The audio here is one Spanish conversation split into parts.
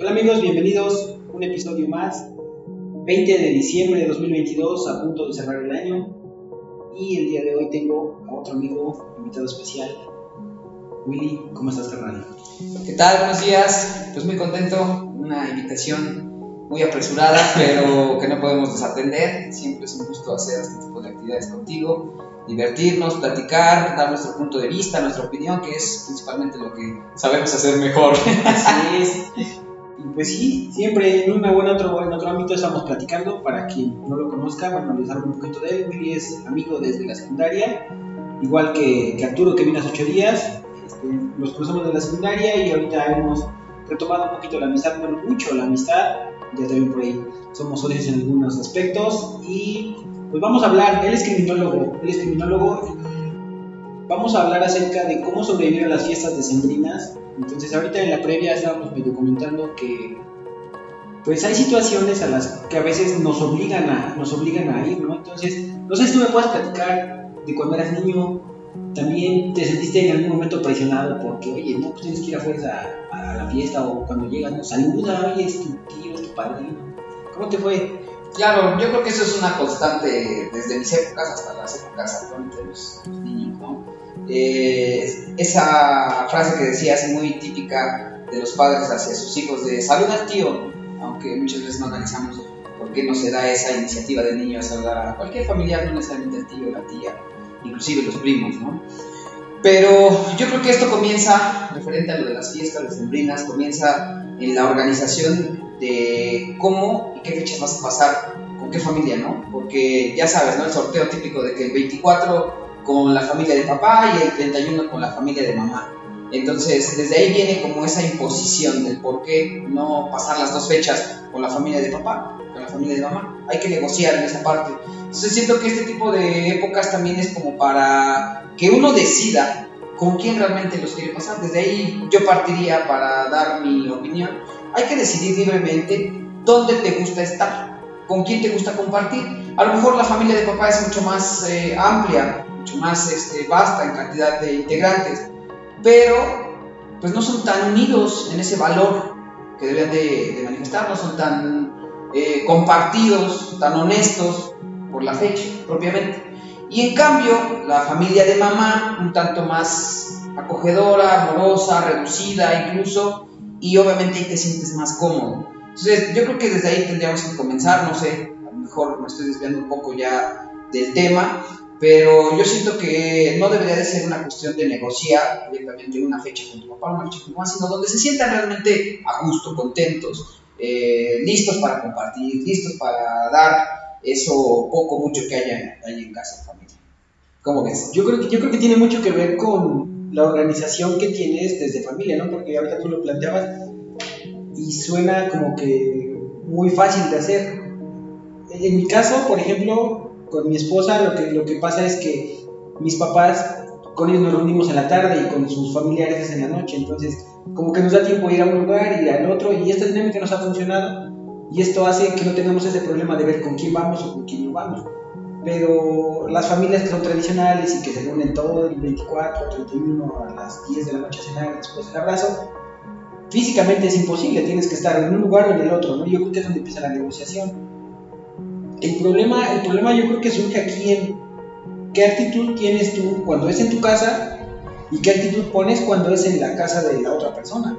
Hola amigos, bienvenidos a un episodio más. 20 de diciembre de 2022, a punto de cerrar el año. Y el día de hoy tengo a otro amigo, invitado especial. Willy, ¿cómo estás, carnal? ¿Qué tal? Buenos días. Pues muy contento. Una invitación muy apresurada, pero que no podemos desatender. Siempre es un gusto hacer este tipo de actividades contigo divertirnos, platicar, dar nuestro punto de vista, nuestra opinión, que es principalmente lo que sabemos hacer mejor. Así es. Y pues sí, siempre en una buena otro, en otro ámbito estamos platicando. Para quien no lo conozca, bueno, les hablo un poquito de él. Willy es amigo desde la secundaria, igual que, que Arturo, que vino hace ocho días. Este, los cruzamos de la secundaria y ahorita hemos retomado un poquito la amistad, bueno, mucho la amistad. Ya también por ahí somos socios en algunos aspectos. Y pues vamos a hablar, él es criminólogo, él es criminólogo vamos a hablar acerca de cómo sobrevivir a las fiestas decembrinas. Entonces ahorita en la previa estábamos medio comentando que pues hay situaciones a las que a veces nos obligan a, nos obligan a ir, ¿no? Entonces, no sé si tú me puedes platicar de cuando eras niño, también te sentiste en algún momento presionado porque, oye, no, pues tienes que ir a fuerza a, a la fiesta o cuando llegas, no, saluda, oye, es tu tío, es tu padrino. ¿Cómo te fue? Claro, yo creo que eso es una constante desde mis épocas hasta las épocas actuales de los, niños, ¿no? Eh, esa frase que decías muy típica de los padres hacia sus hijos de saluda al tío, aunque muchas veces no analizamos por qué no se da esa iniciativa del niño a saludar a cualquier familiar, no necesariamente al tío, la tía, inclusive los primos, ¿no? Pero yo creo que esto comienza, referente a lo de las fiestas, las sembrinas, comienza en la organización de cómo y qué fechas vas a pasar con qué familia, ¿no? Porque ya sabes, ¿no? El sorteo típico de que el 24 con la familia de papá y el 31 con la familia de mamá. Entonces, desde ahí viene como esa imposición del por qué no pasar las dos fechas con la familia de papá, con la familia de mamá. Hay que negociar en esa parte. Entonces, siento que este tipo de épocas también es como para que uno decida con quién realmente los quiere pasar. Desde ahí yo partiría para dar mi opinión. Hay que decidir libremente dónde te gusta estar, con quién te gusta compartir. A lo mejor la familia de papá es mucho más eh, amplia, mucho más este, vasta en cantidad de integrantes, pero pues no son tan unidos en ese valor que deben de, de manifestar, no son tan eh, compartidos, tan honestos por la fecha propiamente. Y en cambio, la familia de mamá, un tanto más acogedora, amorosa, reducida incluso, y obviamente ahí te sientes más cómodo. Entonces, yo creo que desde ahí tendríamos que comenzar, no sé, a lo mejor me estoy desviando un poco ya del tema, pero yo siento que no debería de ser una cuestión de negociar directamente una fecha con tu papá, una fecha con tu mamá, sino donde se sientan realmente a gusto, contentos, eh, listos para compartir, listos para dar eso poco, mucho que haya, haya en casa, familia. ¿Cómo ves? Yo creo, que, yo creo que tiene mucho que ver con la organización que tienes desde familia, ¿no? Porque ahorita tú lo planteabas y suena como que muy fácil de hacer. En mi caso, por ejemplo, con mi esposa lo que, lo que pasa es que mis papás, con ellos nos reunimos en la tarde y con sus familiares es en la noche, entonces como que nos da tiempo ir a un lugar y al otro y esta dinámica nos ha funcionado y esto hace que no tengamos ese problema de ver con quién vamos o con quién no vamos. Pero las familias que son tradicionales y que se reúnen todo el 24, 31 a las 10 de la noche a cenar después del abrazo, físicamente es imposible, tienes que estar en un lugar o en el otro, ¿no? Yo creo que es donde empieza la negociación. El problema, el problema yo creo que surge aquí en qué actitud tienes tú cuando es en tu casa y qué actitud pones cuando es en la casa de la otra persona.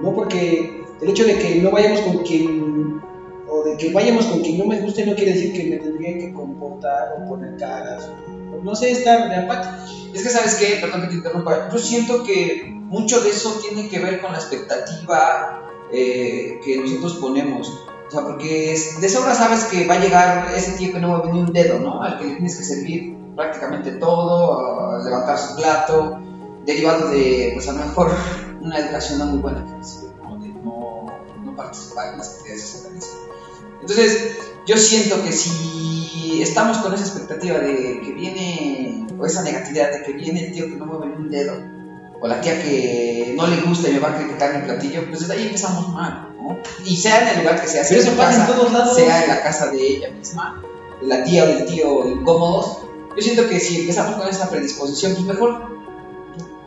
¿No? Porque el hecho de que no vayamos con quien o de que vayamos con quien no me guste no quiere decir que me tendría que comportar o poner caras o no sé, estar de apático. Es que sabes qué, perdón que te interrumpa, yo siento que mucho de eso tiene que ver con la expectativa eh, que nosotros ponemos. O sea, porque es, de sobra sabes que va a llegar ese tío que no va a venir un dedo, ¿no? Al que le tienes que servir prácticamente todo, levantar su plato, derivado de, pues a lo mejor, una educación no muy buena que ¿no? De no, no participar en las actividades sociales. Entonces, yo siento que si estamos con esa expectativa de que viene, o esa negatividad de que viene el tío que no va a venir un dedo, o la tía que no le gusta y me va a criticar el platillo, pues desde ahí empezamos mal, ¿no? Y sea en el lugar que sea, sea Pero eso pasa en todos lados. sea en la casa de ella misma, de la tía o del tío incómodos, yo siento que si empezamos con esa predisposición, pues mejor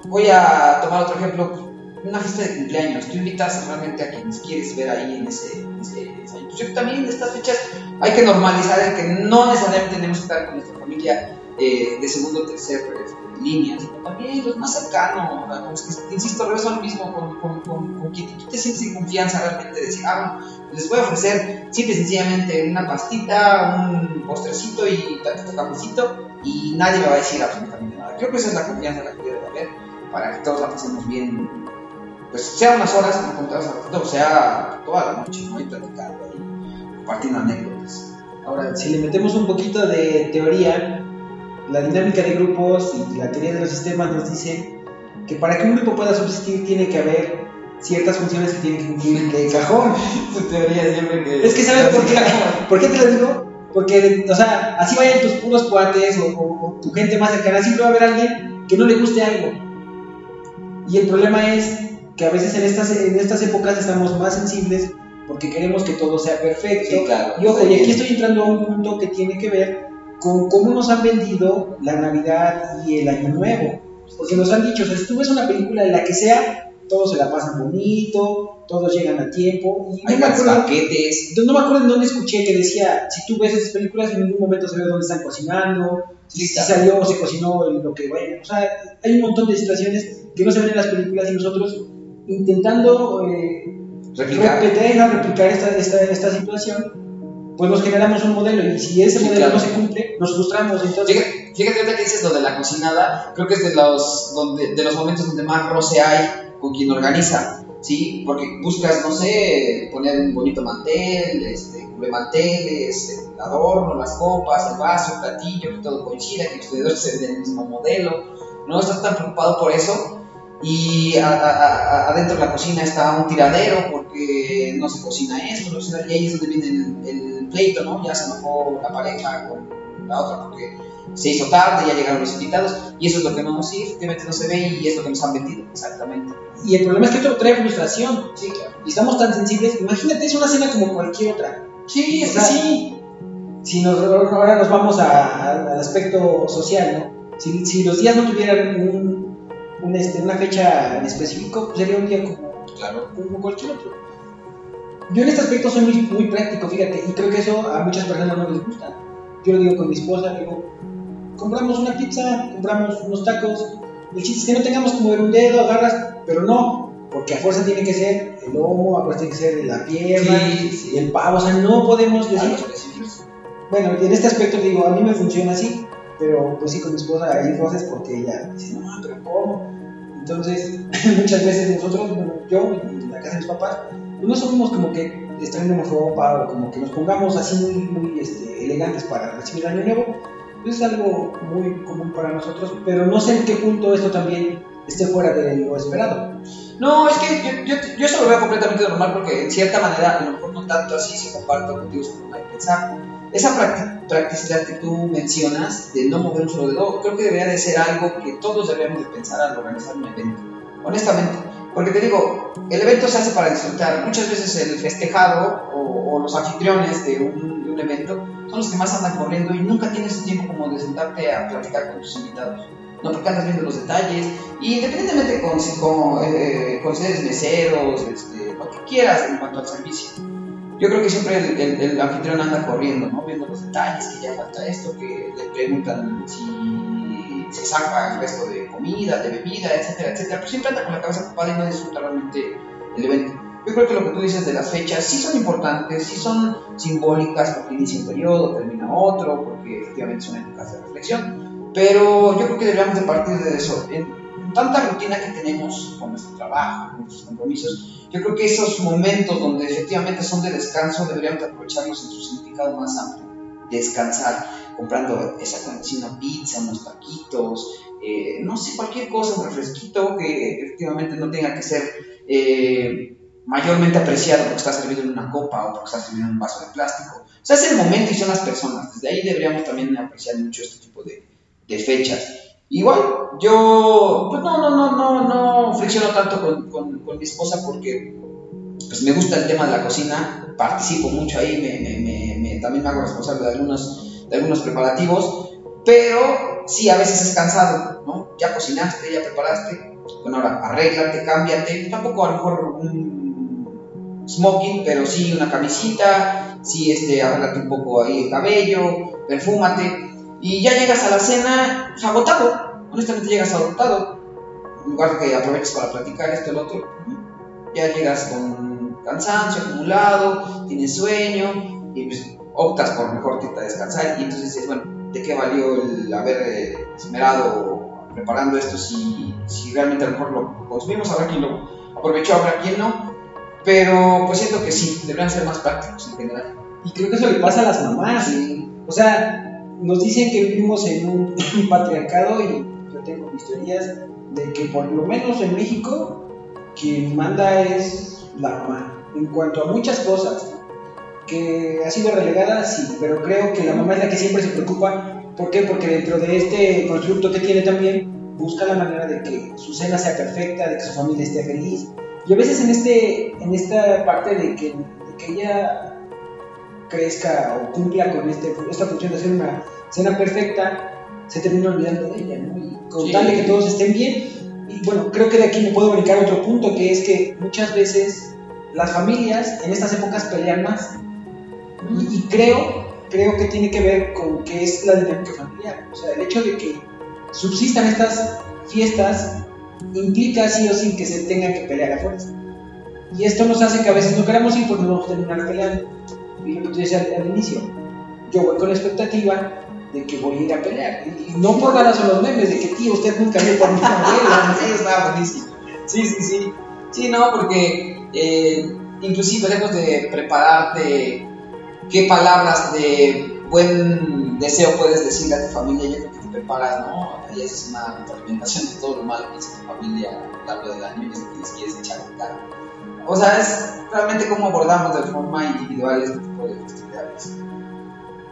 voy a tomar otro ejemplo. una fiesta de cumpleaños, tú invitas realmente a quienes quieres ver ahí en ese, en ese, Pues también estas fechas hay que normalizar el que no necesariamente tenemos que estar con nuestra familia eh, de segundo o tercer este, línea, sino también los más cercanos, que, insisto, regreso lo mismo, con, con, con, con, quien tú te sientes en confianza realmente, decir, ah, les voy a ofrecer simple y sencillamente una pastita, un postrecito y tantito cafecito, y nadie me va a decir absolutamente nada. Creo que esa es la confianza la que debe haber para que todos la pasemos bien pues sea unas horas encontradas o sea toda la noche, ¿no? Y platicando compartiendo anécdotas. Ahora, si le metemos un poquito de teoría, la dinámica de grupos y la teoría de los sistemas nos dice que para que un grupo pueda subsistir tiene que haber ciertas funciones que tienen que cumplir de cajón. tu teoría siempre que... Es que ¿sabes por qué? ¿Por qué te lo digo? Porque, o sea, así vayan tus puros cuates o, o tu gente más cercana, siempre va a haber alguien que no le guste algo. Y el problema es que a veces en estas, en estas épocas estamos más sensibles porque queremos que todo sea perfecto. y ojo, y aquí estoy entrando a un punto que tiene que ver con cómo nos han vendido la Navidad y el Año Nuevo. Porque nos han dicho, o sea, si tú ves una película de la que sea, todos se la pasan bonito, todos llegan a tiempo. Y no, me acuerdo, paquetes. no me acuerdo en dónde escuché que decía, si tú ves esas películas, en ningún momento se ve dónde están cocinando, si, si salió o se cocinó lo que, bueno, o sea, hay un montón de situaciones que no se ven en las películas y nosotros intentando eh, replicar, replicar esta, esta, esta, situación, pues nos generamos un modelo y si ese modelo no se cumple, nos frustramos. Entonces... Fíjate, fíjate que dices lo de la cocinada, creo que es de los, donde, de los momentos donde más roce hay con quien organiza. ¿sí? Porque buscas, no sé, poner un bonito mantel, este, manteles, el adorno, las copas, el vaso, el platillo, que todo coincida, que los tenedores sean del mismo modelo. No estás tan preocupado por eso y adentro de la cocina está un tiradero porque no se cocina esto, no se, y ahí es donde viene el, pleito, ¿no? Ya se enojó la pareja con la otra porque se hizo tarde, ya llegaron los invitados y eso es lo que no, sí, efectivamente no se ve y es lo que nos han vendido, exactamente. Y el problema es que esto trae frustración, sí, claro. Y estamos tan sensibles, imagínate, es una cena como cualquier otra. Sí, es que sí. Si nos, ahora nos vamos al aspecto social, ¿no? Si, si los días no tuvieran un este, una fecha en específico, pues sería un día como, claro. como cualquier otro. Yo en este aspecto soy muy, muy práctico, fíjate, y creo que eso a muchas personas no les gusta. Yo lo digo con mi esposa, digo, compramos una pizza, compramos unos tacos, el chiste es que no tengamos como ver un dedo, agarras, pero no, porque a fuerza tiene que ser el lomo, a fuerza tiene que ser la pierna, y el pavo, o sea, no podemos decir... Bueno, en este aspecto digo, a mí me funciona así, pero pues sí, con mi esposa hay cosas porque ella dice, no, pero ¿cómo? Entonces, muchas veces nosotros, bueno, yo en la casa de mis papás, pues no somos como que estrenemos ropa o como que nos pongamos así muy, muy este, elegantes para recibir año nuevo. Pues es algo muy común para nosotros, pero no sé en qué punto esto también esté fuera de lo esperado. No, es que yo, yo, yo eso lo veo completamente normal porque en cierta manera, a lo mejor no tanto así, si comparto contigo su forma de pensar esa practicidad que tú mencionas de no mover un solo dedo, creo que debería de ser algo que todos deberíamos de pensar al organizar un evento, honestamente. Porque te digo, el evento se hace para disfrutar. Muchas veces el festejado o, los anfitriones de un, evento son los que más andan corriendo y nunca tienes tiempo como de sentarte a platicar con tus invitados. No, porque andas viendo los detalles y independientemente con, con, eh, con seres meseros, este, lo que quieras en cuanto al servicio yo creo que siempre el, el, anfitrión anda corriendo, ¿no? Viendo los detalles, que ya falta esto, que le preguntan si se saca el resto de comida, de bebida, etcétera, etcétera. Pero siempre anda con la cabeza ocupada y no disfruta realmente el evento. Yo creo que lo que tú dices de las fechas sí son importantes, sí son simbólicas porque inicia un periodo, termina otro, porque efectivamente son épocas de reflexión. Pero yo creo que deberíamos de partir de eso. Tanta rutina que tenemos con nuestro trabajo, con nuestros compromisos, yo creo que esos momentos donde efectivamente son de descanso deberíamos aprovecharlos en su significado más amplio. Descansar, comprando exactamente una pizza, unos taquitos, eh, no sé, cualquier cosa, un refresquito que efectivamente no tenga que ser eh, mayormente apreciado porque está servido en una copa o porque está servido en un vaso de plástico. O sea, es el momento y son las personas. Desde ahí deberíamos también apreciar mucho este tipo de, de fechas. Igual, yo pues no, no, no, no, no fricciono tanto con, con, con, mi esposa porque pues me gusta el tema de la cocina, participo mucho ahí, me, me, me, también me hago responsable de algunos, de algunos preparativos, pero sí, a veces es cansado, ¿no? Ya cocinaste, ya preparaste, bueno, ahora arréglate, cámbiate, tampoco a lo mejor un smoking, pero sí una camisita, sí, este, arréglate un poco ahí el cabello, perfúmate, y ya llegas a la cena pues, agotado, honestamente llegas agotado, en lugar de que aproveches para platicar esto y lo otro, ya llegas con cansancio acumulado, tienes sueño, y pues optas por mejor que descansar, y entonces dices, bueno, ¿de qué valió el haber eh, esmerado preparando esto si, si realmente a lo mejor lo consumimos? Habrá quien lo aprovechó, habrá quien no, pero pues siento que sí, deberían ser más prácticos en general. Y creo que eso le pasa a las mamás. O sea, nos dicen que vivimos en un, patriarcado y yo tengo mis teorías de que por lo menos en México quien manda es la mamá en cuanto a muchas cosas que ha sido relegada sí pero creo que la mamá es la que siempre se preocupa ¿por qué? porque dentro de este constructo que tiene también busca la manera de que su cena sea perfecta de que su familia esté feliz y a veces en este en esta parte de que, de que ella crezca o cumpla con este, esta función de hacer una cena perfecta, se termina olvidando de ella, ¿no? Y con tal de que todos estén bien. Y bueno, creo que de aquí me puedo brincar otro punto, que es que muchas veces las familias en estas épocas pelean más. Y, creo, creo que tiene que ver con que es la dinámica familiar. O sea, el hecho de que subsistan estas fiestas implica sí o sí que se tengan que pelear a fuerza. Y esto nos hace que a veces no queramos ir porque nos vamos a terminar peleando y lo que tú decías al, inicio, yo voy con la expectativa de que voy a ir a pelear. Y, no por ganas son los memes, de que tío, usted nunca vio por mi abuela. sí, está buenísimo. Sí, sí, sí. Sí, no, porque eh, inclusive lejos de prepararte qué palabras de buen deseo puedes decirle a tu familia, yo creo que te preparas, ¿no? Ahí es una alimentación de todo lo malo que dice tu familia a lo largo del año y es que les quieres echar en cara. O sea, es realmente cómo abordamos de forma individual este tipo de festividades.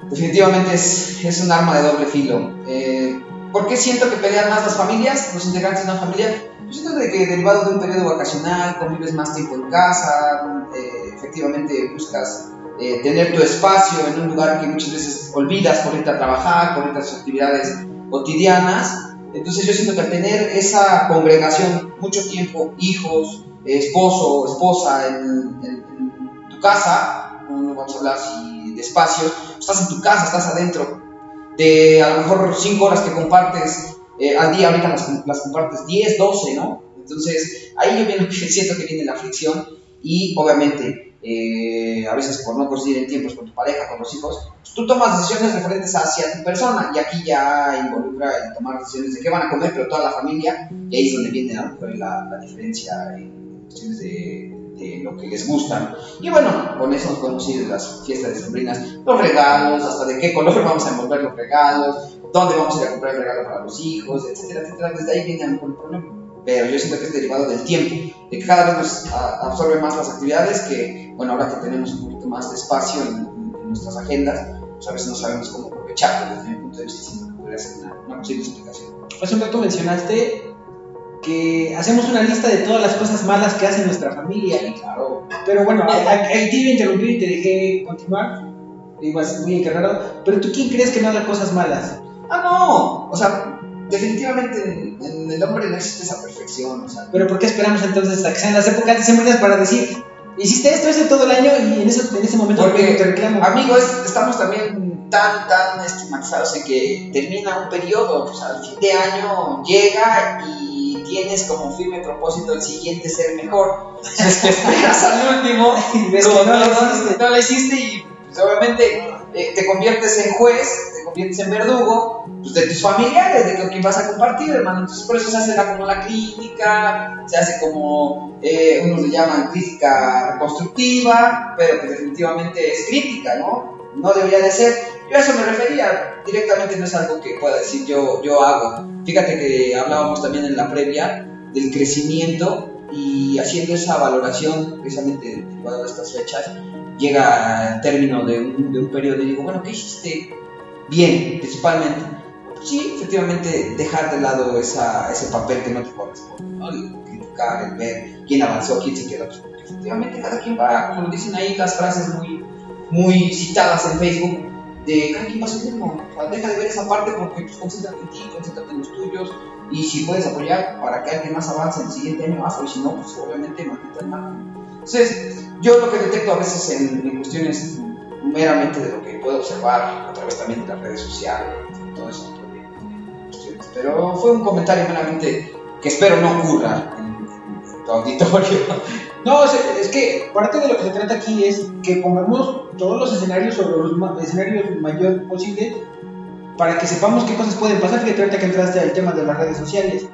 Definitivamente es, es un arma de doble filo. Eh, ¿Por qué siento que pelean más las familias, los integrantes de una familia? Yo siento de que derivado de un periodo vacacional, convives más tiempo en casa, eh, efectivamente buscas eh, tener tu espacio en un lugar que muchas veces olvidas por irte a trabajar, por irte a tus actividades cotidianas. Entonces yo siento que al tener esa congregación mucho tiempo, hijos, esposo o esposa en, tu casa, no, vamos a hablar si de estás en tu casa, estás adentro, de a lo mejor 5 horas que compartes eh, al día, ahorita las, las, compartes 10, 12, ¿no? Entonces ahí yo siento que viene la fricción y obviamente eh, a veces por no coincidir en tiempos con tu pareja, con los hijos, pues, tú tomas decisiones referentes hacia tu persona y aquí ya involucra el tomar decisiones de qué van a comer, pero toda la familia, y ahí es donde viene la, la diferencia de, de, lo que les gusta. Y bueno, con eso nos podemos ir de las fiestas de sobrinas, los regalos, hasta de qué color vamos a envolver los regalos, dónde vamos a ir a comprar el regalo para los hijos, etcétera, etcétera. Desde ahí viene el problema. Pero yo siento que es derivado del tiempo, de que cada vez nos absorbe más las actividades, que bueno, ahora que tenemos un poquito más de espacio en, nuestras agendas, pues a veces no sabemos cómo aprovecharlo desde mi punto de vista, que podría ser una, una posible explicación. Hace un rato mencionaste que hacemos una lista de todas las cosas malas que hace nuestra familia. Claro. Pero bueno, ahí te iba a interrumpir y te dejé continuar. Ibas muy encargado. Pero tú, ¿quién crees que no haga cosas malas? Ah, no. O sea, definitivamente en, el hombre no existe esa perfección. O sea. Pero ¿por qué esperamos entonces a que sean las épocas decembrinas para decir, hiciste esto, ese todo el año y en ese, en ese momento Porque, te reclamo? Amigos, estamos también tan, tan estigmatizados en que termina un periodo, o sea, el fin de año llega y tienes como firme propósito el siguiente ser mejor. Es que esperas al último, como no, no, lo hiciste y pues, obviamente eh, te conviertes en juez, te conviertes en verdugo pues, de tus familiares, de con quién vas a compartir, hermano. Entonces por eso se hace la, como la crítica, se hace como, eh, unos le llaman crítica constructiva, pero que definitivamente es crítica, ¿no? No debería de ser yo a eso me refería, directamente no es algo que pueda decir yo, yo hago. Fíjate que hablábamos también en la previa del crecimiento y haciendo esa valoración precisamente de estas fechas, llega al término de un, de un periodo y digo, bueno, ¿qué hiciste bien principalmente? sí, efectivamente, dejar de lado esa, ese papel que no te corresponde, ¿no? El criticar, el ver quién avanzó, quién se quedó. Porque efectivamente cada quien va, como dicen ahí las frases muy, muy citadas en Facebook, de a su ritmo. O sea, deja de ver esa parte porque pues, concéntrate en ti, concéntrate en los tuyos. Y si puedes apoyar para que alguien más avance en el siguiente año, hazlo. Y si no, pues obviamente mantente al margen. Entonces, yo lo que detecto a veces en, en cuestiones meramente de lo que puedo observar a través también de las redes sociales, todo eso. Pero fue un comentario meramente que espero no ocurra en, en tu auditorio. No, es, que parte de lo que se trata aquí es que pongamos todos los escenarios sobre los ma- escenarios mayor posible para que sepamos qué cosas pueden pasar. Fíjate ahorita que entraste al tema de las redes sociales.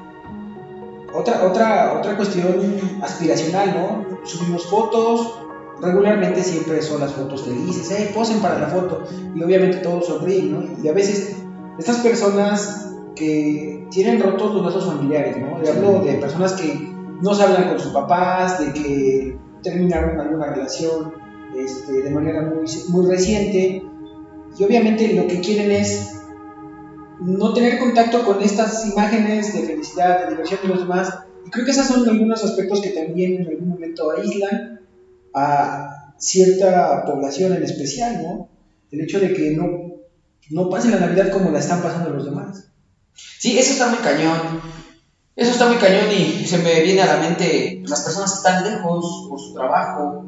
Otra, otra, otra cuestión aspiracional, ¿no? Subimos fotos, regularmente siempre son las fotos felices, hey, posen para la foto, y obviamente todos sonríen, ¿no? Y a veces estas personas que tienen rotos los lazos familiares, ¿no? Le hablo de personas que no se hablan con sus papás, de que terminaron alguna relación este, de manera muy, muy reciente, y obviamente lo que quieren es no tener contacto con estas imágenes de felicidad, de diversión de los demás, y creo que esos son algunos aspectos que también en algún momento aíslan a cierta población en especial, ¿no? El hecho de que no, no pasen la Navidad como la están pasando los demás. Sí, eso está muy cañón. Eso está muy cañón y se me viene a la mente, las personas están lejos por su trabajo,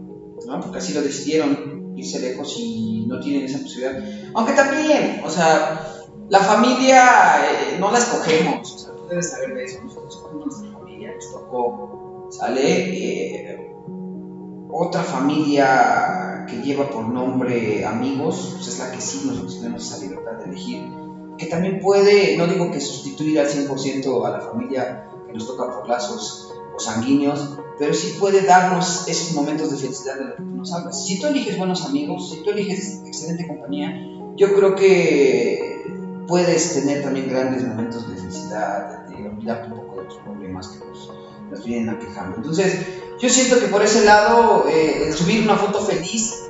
¿no? Porque así lo decidieron, irse lejos y no tienen esa posibilidad. Aunque también, o sea, la familia eh, no la escogemos, o sea, tú debes saber de eso, nosotros escogemos nuestra familia, nos tocó, sale eh, otra familia que lleva por nombre amigos, pues es la que sí nosotros tenemos esa libertad de elegir que también puede, no digo que sustituir al 100% a la familia que nos toca por lazos o sanguíneos, pero sí puede darnos esos momentos de felicidad de los que nos hablas. Si tú eliges buenos amigos, si tú eliges excelente compañía, yo creo que puedes tener también grandes momentos de felicidad, de olvidarte un poco de los problemas que nos, nos vienen aquejando. Entonces, yo siento que por ese lado, eh, subir una foto feliz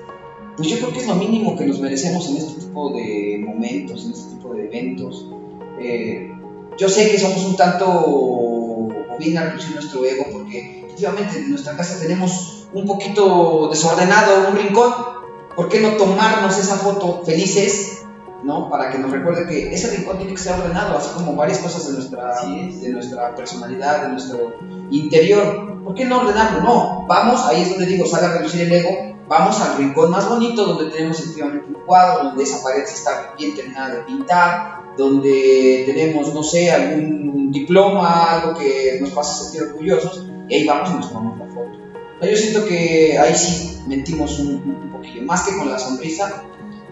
pues yo creo que es lo mínimo que nos merecemos en este tipo de momentos, en este tipo de eventos. Eh, yo sé que somos un tanto, bien a nuestro ego, porque efectivamente en nuestra casa tenemos un poquito desordenado un rincón. ¿Por qué no tomarnos esa foto felices, ¿no? Para que nos recuerde que ese rincón tiene que ser ordenado, así como varias cosas de nuestra, de nuestra personalidad, de nuestro interior. ¿Por qué no ordenarlo? No, vamos, ahí es donde digo, sale a reducir el ego, vamos al rincón más bonito donde tenemos efectivamente un cuadro, donde esa pared está bien terminada de pintar, donde tenemos, no sé, algún diploma, algo que nos pasa a sentir orgullosos, y ahí vamos y nos tomamos la foto. Yo siento que ahí sí mentimos un, un poquillo, más que con la sonrisa,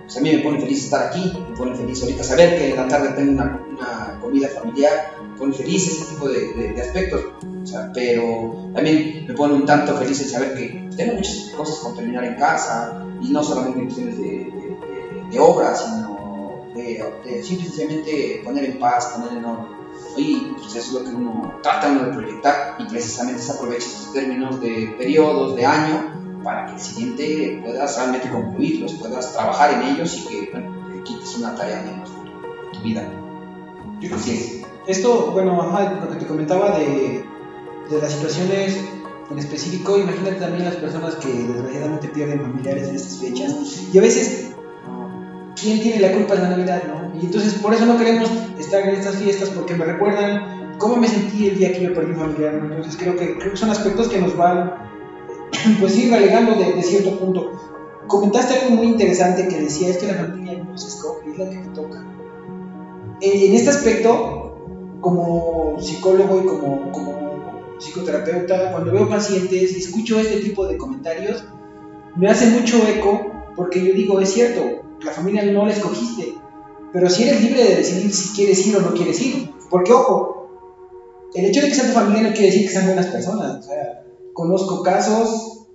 pues a mí me pone feliz estar aquí, me pone feliz ahorita saber que en la tarde tengo una, una comida familiar, me pone feliz ese tipo de, de, de aspectos, o sea, pero también me pone un tanto feliz el saber que tengo muchas cosas por terminar en casa, y no solamente en cuestiones de, de, de, de obra, sino de, simplemente poner en paz, poner en orden. Y pues eso es lo que uno trata uno de proyectar y precisamente se aprovecha estos términos de periodos, de año, para que el siguiente puedas realmente concluirlos, puedas trabajar en ellos y que bueno, te quites una tarea menos de tu vida. Yo creo que sí es. Esto, bueno, ajá, lo que te comentaba de, de las situaciones en específico, imagínate también las personas que desgraciadamente pierden familiares en estas fechas. Y a veces, ¿quién tiene la culpa de la Navidad, no? Y entonces por eso no queremos estar en estas fiestas porque me recuerdan cómo me sentí el día que yo perdí un familiar, ¿no? Entonces creo que, creo que son aspectos que nos van, pues ir relegando de, de cierto punto. Comentaste algo muy interesante que decía, es que la familia no se escoge, es la que te toca. En, en este aspecto, como psicólogo y como, como psicoterapeuta, cuando veo pacientes y escucho este tipo de comentarios, me hace mucho eco porque yo digo, es cierto, la familia no la escogiste, pero si eres libre de decidir si quieres ir o no quieres ir, porque ojo, el hecho de que sea tu familia no quiere decir que sean buenas personas, o sea, conozco casos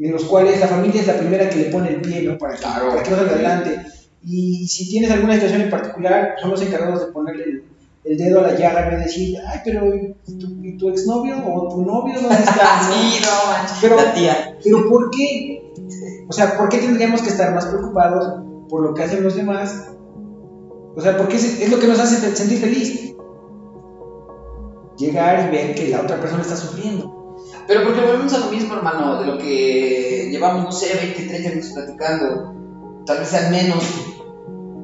en los cuales la familia es la primera que le pone el pie, ¿no? Para que, Claro. para que no salga adelante. Y si tienes alguna situación en particular, son los encargados de ponerle el, el dedo a la llaga y decir, ay, pero ¿y tu, y tu exnovio o tu novio dónde está? Sí, no manches. Pero- la tía. Pero ¿por qué? O sea, ¿por qué tendríamos que estar más preocupados por lo que hacen los demás? O sea, porque es, es lo que nos hace sentir feliz. Llegar y ver que la otra persona está sufriendo. Pero porque volvemos a lo mismo, hermano, de lo que llevamos, no sé, 20, 30 minutos platicando. Tal vez sean menos.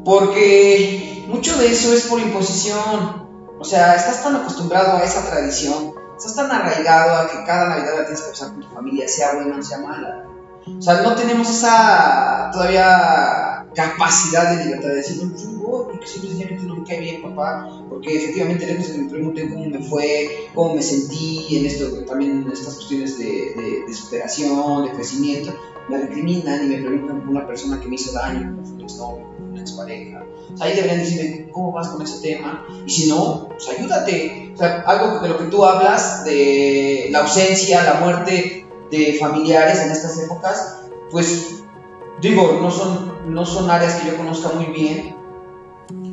Porque mucho de eso es por imposición. O sea, estás tan acostumbrado a esa tradición, estás tan arraigado a que cada Navidad la tienes que pasar con tu familia, sea buena o sea mala. O sea, no tenemos esa todavía capacidad de libertad de decir, no, yo voy, porque siempre sencillamente no me cae bien, papá, porque efectivamente lejos que me pregunten cómo me fue, cómo me sentí en esto, también en estas cuestiones de, de, superación, de crecimiento, me recriminan y me preguntan por una persona que me hizo daño, exnovio, una expareja. O sea, ahí deberían decirme, ¿cómo vas con ese tema? Y si no, pues ayúdate. O sea, algo de lo que tú hablas, de la ausencia, la muerte de familiares en estas épocas, pues digo, no son, no son áreas que yo conozca muy bien,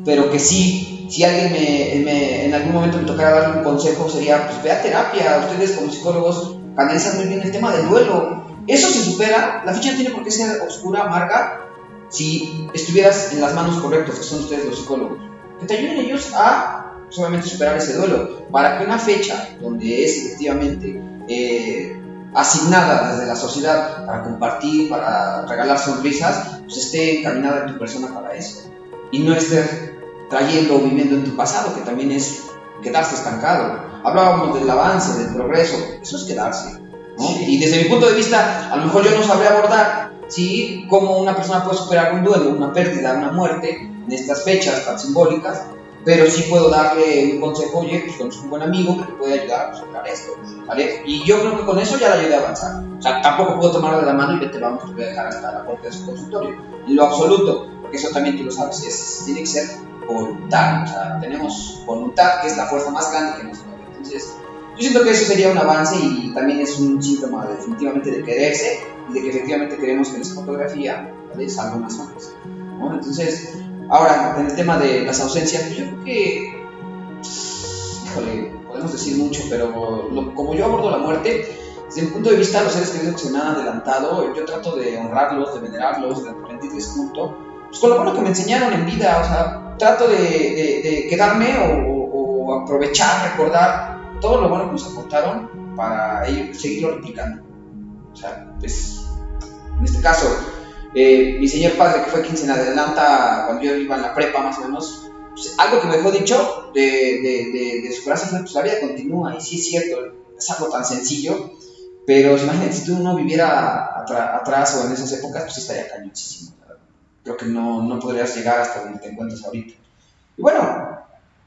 pero que sí, si alguien me, en algún momento me tocara darle un consejo, sería, pues ve a terapia, ustedes como psicólogos canalizan muy bien el tema del duelo. Eso se supera, la ficha no tiene por qué ser oscura, amarga, si estuvieras en las manos correctas, que son ustedes los psicólogos. Que te ayuden ellos a solamente pues, superar ese duelo, para que una fecha donde es efectivamente eh, asignada desde la sociedad para compartir, para regalar sonrisas, pues esté encaminada en tu persona para eso. Y no esté trayendo o viviendo en tu pasado, que también es quedarse estancado. Hablábamos del avance, del progreso, eso es quedarse. Y desde mi punto de vista, a lo mejor yo no sabría abordar ¿sí? cómo una persona puede superar un duelo, una pérdida, una muerte en estas fechas tan simbólicas, pero sí puedo darle un consejo, oye, pues conozco un buen amigo que te puede ayudar a superar esto, ¿vale? Y yo creo que con eso ya la ayudé a avanzar. O sea, tampoco puedo tomarla de la mano y vamos, te voy a dejar hasta la puerta de su consultorio. En lo absoluto, porque eso también tú lo sabes, es, tiene que ser voluntad. O sea, tenemos voluntad, que es la fuerza más grande que nos mueve. Entonces, yo siento que eso sería un avance y también es un síntoma definitivamente de quererse y de que efectivamente queremos que nuestra fotografía salga más hombres. ¿no? Entonces, Ahora, en el tema de las ausencias, pues yo creo que, híjole, podemos decir mucho, pero como yo abordo la muerte, desde mi punto de vista, los seres queridos que se me han adelantado, yo trato de honrarlos, de venerarlos, de rendirles culto, pues con lo bueno que me enseñaron en vida, o sea, trato de, quedarme o, aprovechar, recordar todo lo bueno que nos aportaron para ello, seguirlo replicando. O sea, pues, en este caso, eh, mi señor padre, que fue quien se adelanta cuando yo iba en la prepa más o menos, pues, algo que me dejó dicho de, de, de, su frase fue, pues la vida continúa, y sí es cierto, es algo tan sencillo, pero imagínate si tú no viviera atrás o en esas épocas, pues estaría cañoncísimo. Creo que no, no podrías llegar hasta donde te encuentras ahorita. Y bueno,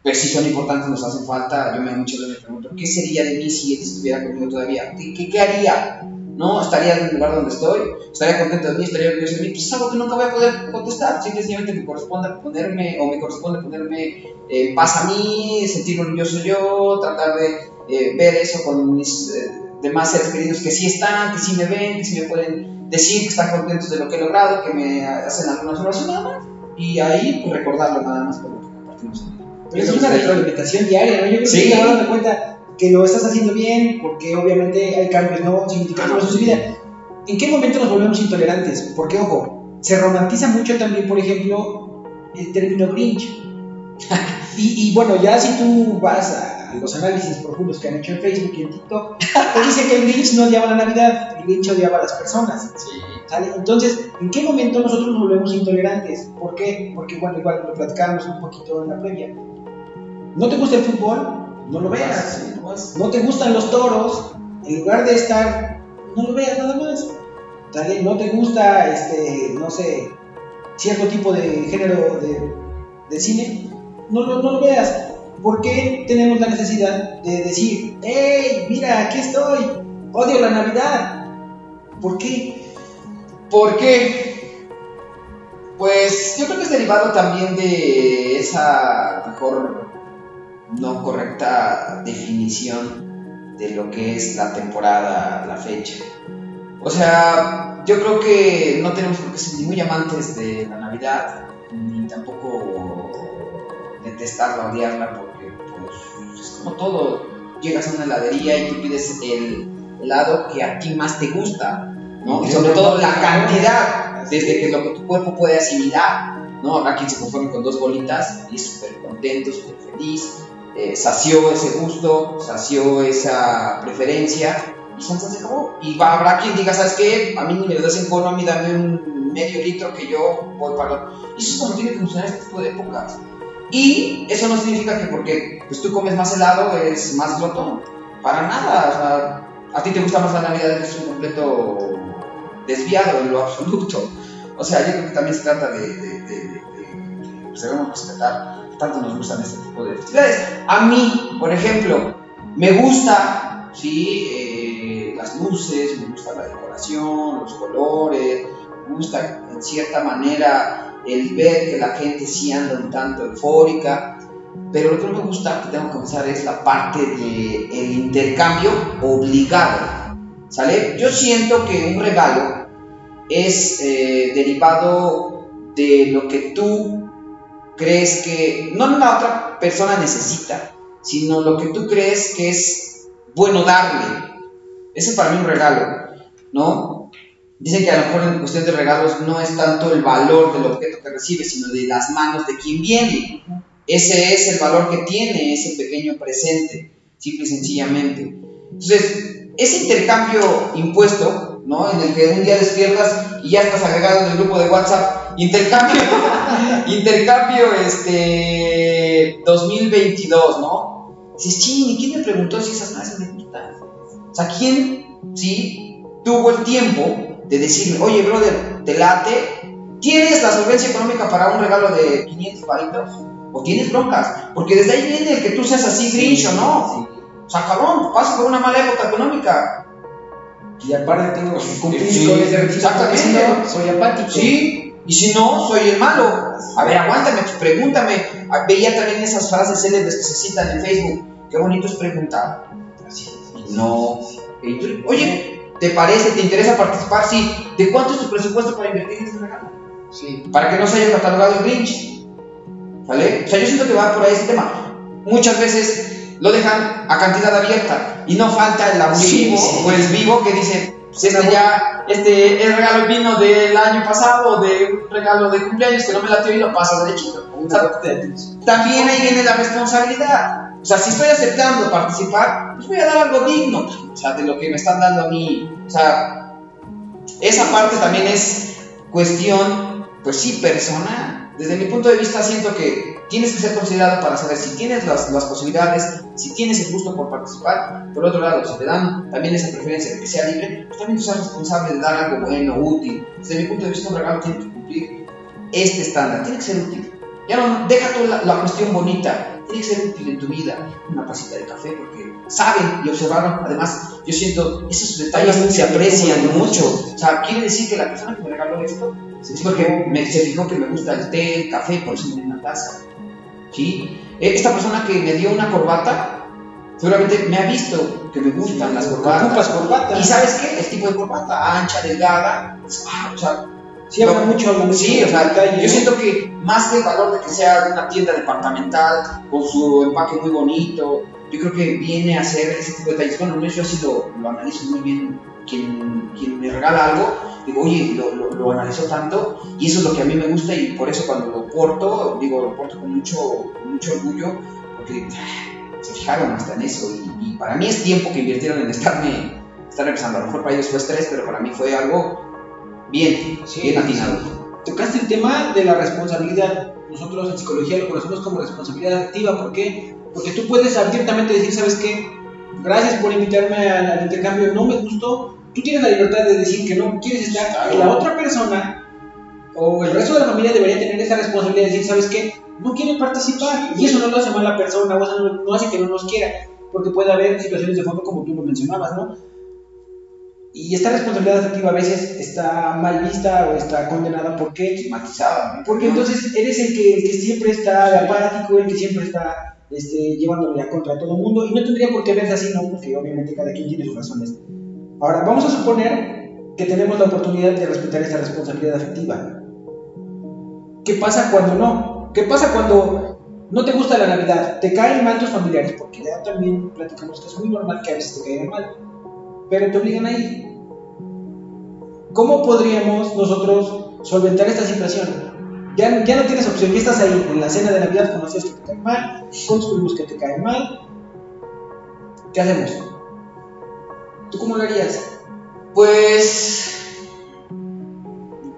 pues sí son importantes, nos hacen falta. Yo me muchas veces me pregunto, ¿qué sería de mí si él estuviera conmigo todavía? ¿Qué, haría? ¿no? Estaría en el lugar donde estoy, estaría contento de mí, estaría orgulloso de mí, pues es algo que nunca voy a poder contestar, simplemente me corresponde ponerme, o me corresponde ponerme eh, paz a mí, sentir orgulloso yo, tratar de eh, ver eso con mis eh, demás seres queridos que sí están, que sí me ven, que sí me pueden decir que están contentos de lo que he logrado, que me hacen alguna observación nada más, y ahí pues recordarlo nada más por lo que compartimos. Pero es una retroalimentación diaria, ¿no? Yo creo que sí. te cuenta que lo estás haciendo bien, porque obviamente hay cambios no significativos en su vida. ¿En qué momento nos volvemos intolerantes? Porque, ojo, se romantiza mucho también, por ejemplo, el término Grinch. y, bueno, ya si tú vas a los análisis profundos que han hecho en Facebook y en TikTok, te dice que el Grinch no odiaba la Navidad, el Grinch odiaba a las personas. Entonces, ¿en qué momento nosotros nos volvemos intolerantes? ¿Por qué? Porque, bueno, igual lo platicábamos un poquito en la previa. ¿No te gusta el fútbol? no lo veas. No te gustan los toros, en lugar de estar, no lo veas nada más. ¿Dale? No te gusta, este, no sé, cierto tipo de género de, cine, no, no, no lo veas. ¿Por qué tenemos la necesidad de decir, hey, mira, aquí estoy, odio la Navidad? ¿Por qué? Porque, pues yo creo que es derivado también de esa mejor no correcta definición de lo que es la temporada, la fecha. O sea, yo creo que no tenemos por qué ser ni muy amantes de la Navidad, ni tampoco detestarla, odiarla, porque pues, es como todo. Llegas a una heladería y tú pides el helado que a ti más te gusta, ¿no? Y sobre todo la cantidad, desde que lo que tu cuerpo puede asimilar, ¿no? Habrá quien se conforme con dos bolitas y es súper contento, súper feliz, eh, sació ese gusto, sació esa preferencia y se acabó. Y va, habrá quien diga, ¿sabes qué? A mí ni me das en cono, a mí dame un medio litro que yo voy para... Y eso es como tiene que funcionar este tipo de épocas. Y eso no significa que porque pues, tú comes más helado es más glotón. Para nada. O sea, a ti te gusta más la Navidad, es un completo desviado en lo absoluto. O sea, yo creo que también se trata de, de, de, pues, debemos respetar tanto nos gustan este tipo de festividades. A mí, por ejemplo, me gusta, sí, eh, las luces, me gusta la decoración, los colores, me gusta en cierta manera el ver que la gente sí anda un tanto eufórica, pero lo que no me gusta, que tengo que pensar, es la parte del el intercambio obligado, ¿sale? Yo siento que un regalo es eh, derivado de lo que tú crees que no la otra persona necesita, sino lo que tú crees que es bueno darle. Ese es para mí un regalo, ¿no? Dicen que a lo mejor en cuestión de regalos no es tanto el valor del objeto que recibes, sino de las manos de quien viene. Ese es el valor que tiene ese pequeño presente, simple y sencillamente. Entonces, ese intercambio impuesto, ¿no? En el que un día despiertas y ya estás agregado en el grupo de WhatsApp, intercambio, intercambio, este, 2022, ¿no? Dices, ching, ¿y quién me preguntó si esas cosas me gustan? O sea, ¿quién, sí, tuvo el tiempo de decirme, oye, brother, te late, ¿tienes la solvencia económica para un regalo de 500 palitos? ¿O tienes broncas? Porque desde ahí viene el que tú seas así grinch o no. O sea, cabrón, pasas por una mala época económica. Y aparte tengo que cumplir Sí, con ese requisito. exactamente. No, soy apático. Sí, y si no, soy el malo. A ver, aguántame, pues, pregúntame. Ah, Veía también esas frases célebres que se citan en Facebook. Qué bonito es preguntar. Así no. Oye, ¿te parece? ¿Te interesa participar? Sí. ¿De cuánto es tu presupuesto para invertir en este regalo? Sí. Para que no se haya catalogado el Grinch. ¿Vale? O sea, yo siento que va por ahí este tema. Muchas veces lo dejan a cantidad abierta y no falta el abusivo Sí, sí. o el vivo que dice, pues este ya, este el regalo vino del año pasado o de un regalo de cumpleaños que no me latió y lo pasa derechito. O sea, también ahí viene la responsabilidad. O sea, si estoy aceptando participar, pues voy a dar algo digno, o sea, de lo que me están dando a mí. O sea, esa parte también es cuestión, pues sí, personal. Desde mi punto de vista siento que tienes que ser considerado para saber si tienes las, las posibilidades, si tienes el gusto por participar. Por otro lado, si te dan también esa preferencia de que sea libre, pues también tú seas responsable de dar algo bueno, útil. Desde mi punto de vista, un regalo tiene que cumplir este estándar, tiene que ser útil. Ya no, deja toda la, la cuestión bonita, tiene que ser útil en tu vida. Una tacita de café, porque saben y observaron, además, yo siento, esos detalles se aprecian mucho. O sea, quiere decir que la persona que me regaló esto es porque me, se fijó que me gusta el té, el café, por eso me dio una taza. ¿Sí? Eh, Esta persona que me dio una corbata, seguramente me ha visto que me gustan las corbatas. Corbata. ¿Y sabes qué? El tipo de corbata, ancha, delgada, ah, o sea, Sí, habla mucho, mucho. Sí, o sea, detalle, yo siento que más que el valor de que sea una tienda departamental con su empaque muy bonito, yo creo que viene a ser ese tipo de detalles. Bueno, yo así lo, lo analizo muy bien. Quien, quien me regala algo, digo, oye, lo, lo, lo analizó tanto y eso es lo que a mí me gusta y por eso cuando lo porto, digo, lo porto con mucho, con mucho orgullo porque ah, se fijaron hasta en eso y, y para mí es tiempo que invirtieron en estarme, estar empezando. A lo mejor para ellos fue estrés, pero para mí fue algo bien, Sí, bien atinado. Tocaste el tema de la responsabilidad. Nosotros en psicología lo conocemos como responsabilidad activa. ¿Por qué? Porque tú puedes abiertamente decir, ¿sabes qué? Gracias por invitarme al intercambio, no me gustó. Tú tienes la libertad de decir que no quieres estar. Y la otra persona o el resto de la familia debería tener esa responsabilidad de decir, ¿sabes qué? No quiere participar. Y eso no lo hace mala persona, o eso no, no hace que no nos quiera. Porque puede haber situaciones de fondo como tú lo mencionabas, ¿no? Y esta responsabilidad afectiva a veces está mal vista o está condenada. ¿Por qué? Estigmatizada. Porque entonces eres el que, el que siempre está apático, el que siempre está este, llevándole a contra a todo el mundo. Y no tendría por qué verse así, ¿no? Porque obviamente cada quien tiene sus razones. Ahora, vamos a suponer que tenemos la oportunidad de respetar esa responsabilidad afectiva. ¿Qué pasa cuando no? ¿Qué pasa cuando no te gusta la Navidad? Te caen mal tus familiares, porque ya también platicamos que es muy normal que a veces te caigan mal, pero te obligan a. ¿Cómo podríamos nosotros solventar esta situación? Ya, no tienes opción, ya estás ahí en la cena de Navidad, conoces que te caen mal, con que te caen mal. ¿Qué hacemos? ¿Tú cómo lo harías? Pues,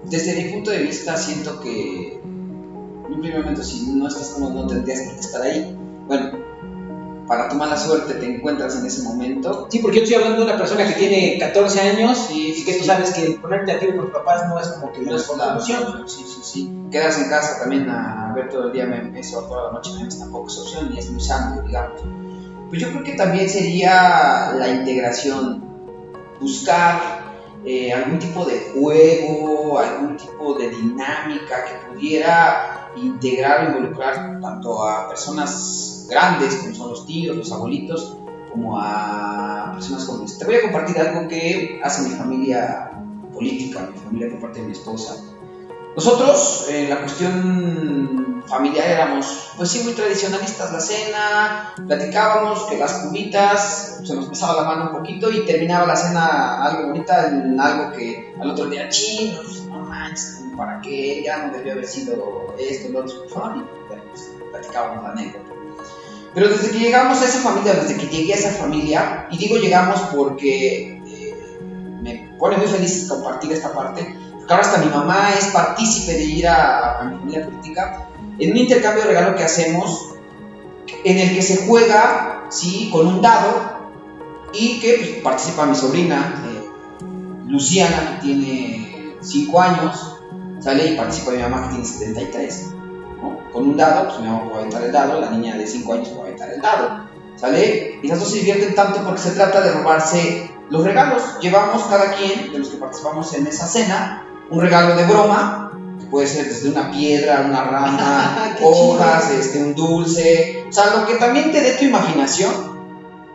desde mi punto de vista, siento que, en un primer momento, si no estás como no tendrías por qué estar ahí. Bueno, para tu mala suerte te encuentras en ese momento. Sí, porque yo estoy hablando de una persona que tiene 14 años y que tú sabes que ponerte a tiro con tus papás no es como que No es la opción. Sí, sí, sí. Quedas en casa también a ver todo el día memes o toda la noche memes tampoco es opción y es muy sano, digamos. Pues yo creo que también sería la integración, buscar eh, algún tipo de juego, algún tipo de dinámica que pudiera integrar involucrar tanto a personas grandes como son los tíos, los abuelitos, como a personas jóvenes. Te voy a compartir algo que hace mi familia política, mi familia por parte de mi esposa. Nosotros, en la cuestión familiar, éramos, pues sí, muy tradicionalistas. La cena, platicábamos que las cubitas, se nos pasaba la mano un poquito y terminaba la cena algo bonita en algo que al otro día, chinos, no manches, ¿para qué? Ya no debió haber sido esto, lo otro, pues, platicábamos la anécdota. Pero desde que llegamos a esa familia, desde que llegué a esa familia, y digo llegamos porque eh, me pone muy feliz compartir esta parte, ahora hasta mi mamá es partícipe de ir a, a mi familia política, en un intercambio de regalo que hacemos, en el que se juega, sí, con un dado, y que pues, participa mi sobrina, eh, Luciana, que tiene 5 años, sale y participa mi mamá, que tiene 73. ¿no? Con un dado, pues mi mamá puede aventar el dado, la niña de 5 años puede aventar el dado, ¿sale? Y las dos se divierten tanto porque se trata de robarse los regalos. Llevamos cada quien, de los que participamos en esa cena, un regalo de broma, que puede ser desde una piedra, una rama, hojas, este, un dulce, o sea, lo que también te dé tu imaginación.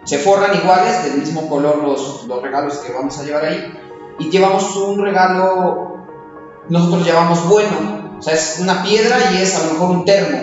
Se forran iguales, del mismo color los, los regalos que vamos a llevar ahí, y llevamos un regalo, nosotros llamamos bueno, o sea, es una piedra y es a lo mejor un termo,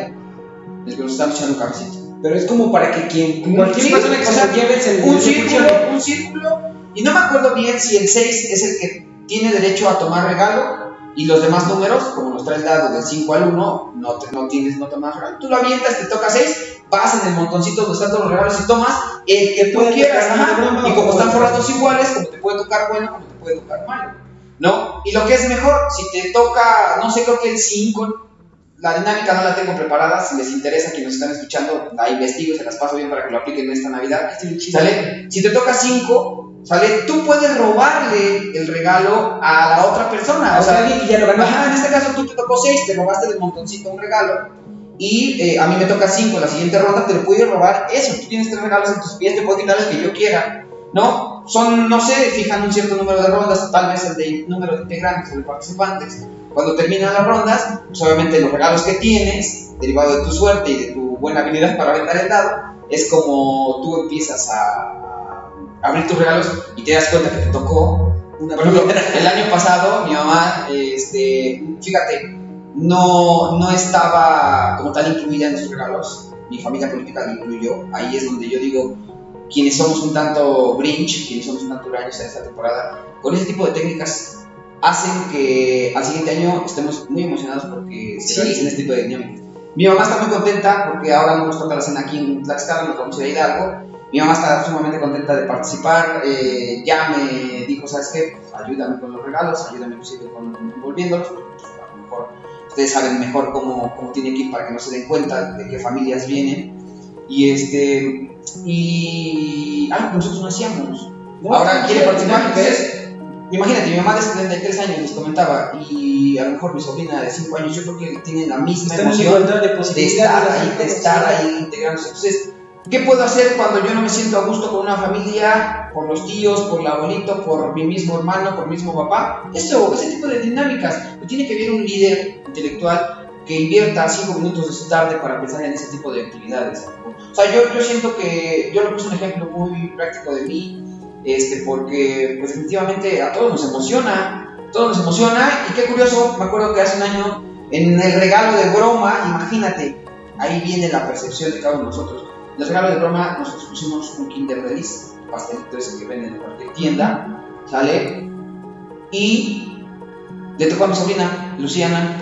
el que nos estamos echando un cafecito. Pero es como para que quien, cualquier sí, persona que o se sea, lleve un círculo, un círculo, y no me acuerdo bien si el 6 es el que tiene derecho a tomar regalo y los demás números, como nos trae el dado del 5 al 1, no, te- no tienes no tomar regalo. Tú lo avientas, te toca 6, vas en el montoncito donde están todos los regalos y tomas el que tú quieras. ajá. Y como están otra. forrados iguales, como te puede tocar bueno, como te puede tocar malo. ¿No? Y lo que es mejor, si te toca, no sé, creo que el 5, la dinámica no la tengo preparada, si les interesa, quienes nos están escuchando, la investigo y se las paso bien para que lo apliquen en esta Navidad. ¿Sale? Si te toca 5, ¿sale? Tú puedes robarle el regalo a la otra persona. O sea, alguien que ya lo ganó. Ajá, en este caso tú te tocó 6, te robaste del montoncito un regalo. Y eh, a mí me toca 5, la siguiente ronda te lo puedo robar eso. Tú tienes tres regalos en tus pies, te puedo quitar el que yo quiera. ¿No? Son, no sé, fijan un cierto número de rondas, tal vez el de número de integrantes o de participantes. Cuando terminan las rondas, pues obviamente los regalos que tienes, derivado de tu suerte y de tu buena habilidad para aventar el dado, es como tú empiezas a abrir tus regalos y te das cuenta que te tocó Una por ejemplo, el año pasado mi mamá, este, fíjate, no, no estaba como tal incluida en sus regalos. Mi familia política la incluyó. Ahí es donde yo digo, quienes somos un tanto Grinch, quienes somos un tanto huraños en esta temporada, con ese tipo de técnicas hacen que al siguiente año estemos muy emocionados porque se Sí. realicen este tipo de dinámicas. Mi mamá está muy contenta porque ahora nos toca la cena aquí en Tlaxcala, nos vamos a ir a Hidalgo. Mi mamá está sumamente contenta de participar. eh, ya me dijo, ¿sabes qué? Pues, ayúdame con los regalos, ayúdame inclusive con envolviéndolos. porque, pues, a lo mejor ustedes saben mejor cómo, cómo tiene que ir para que no se den cuenta de qué familias vienen. Y este y algo que nosotros no hacíamos. No, Ahora quiere participar. Entonces, imagínate, mi mamá de 73 años les comentaba, y a lo mejor mi sobrina de 5 años, yo creo que tienen la misma en emoción de de estar ahí, de estar ahí integrándose. Entonces, ¿qué puedo hacer cuando yo no me siento a gusto con una familia, por los tíos, por el abuelito, por mi mismo hermano, por mi mismo papá? Eso, ese tipo de dinámicas. Pues tiene que haber un líder intelectual que invierta 5 minutos de su tarde para pensar en ese tipo de actividades. O sea, yo, yo siento que yo le puse un ejemplo muy práctico de mí, este, porque pues definitivamente a todos nos emociona, a todos nos emociona, y qué curioso, me acuerdo que hace un año en el regalo de broma, imagínate, ahí viene la percepción de cada uno de nosotros. En el regalo de broma nosotros pusimos un Kinder Delice, pastelito ese que venden en cualquier tienda, ¿sale? Y le tocó a mi sobrina, Luciana,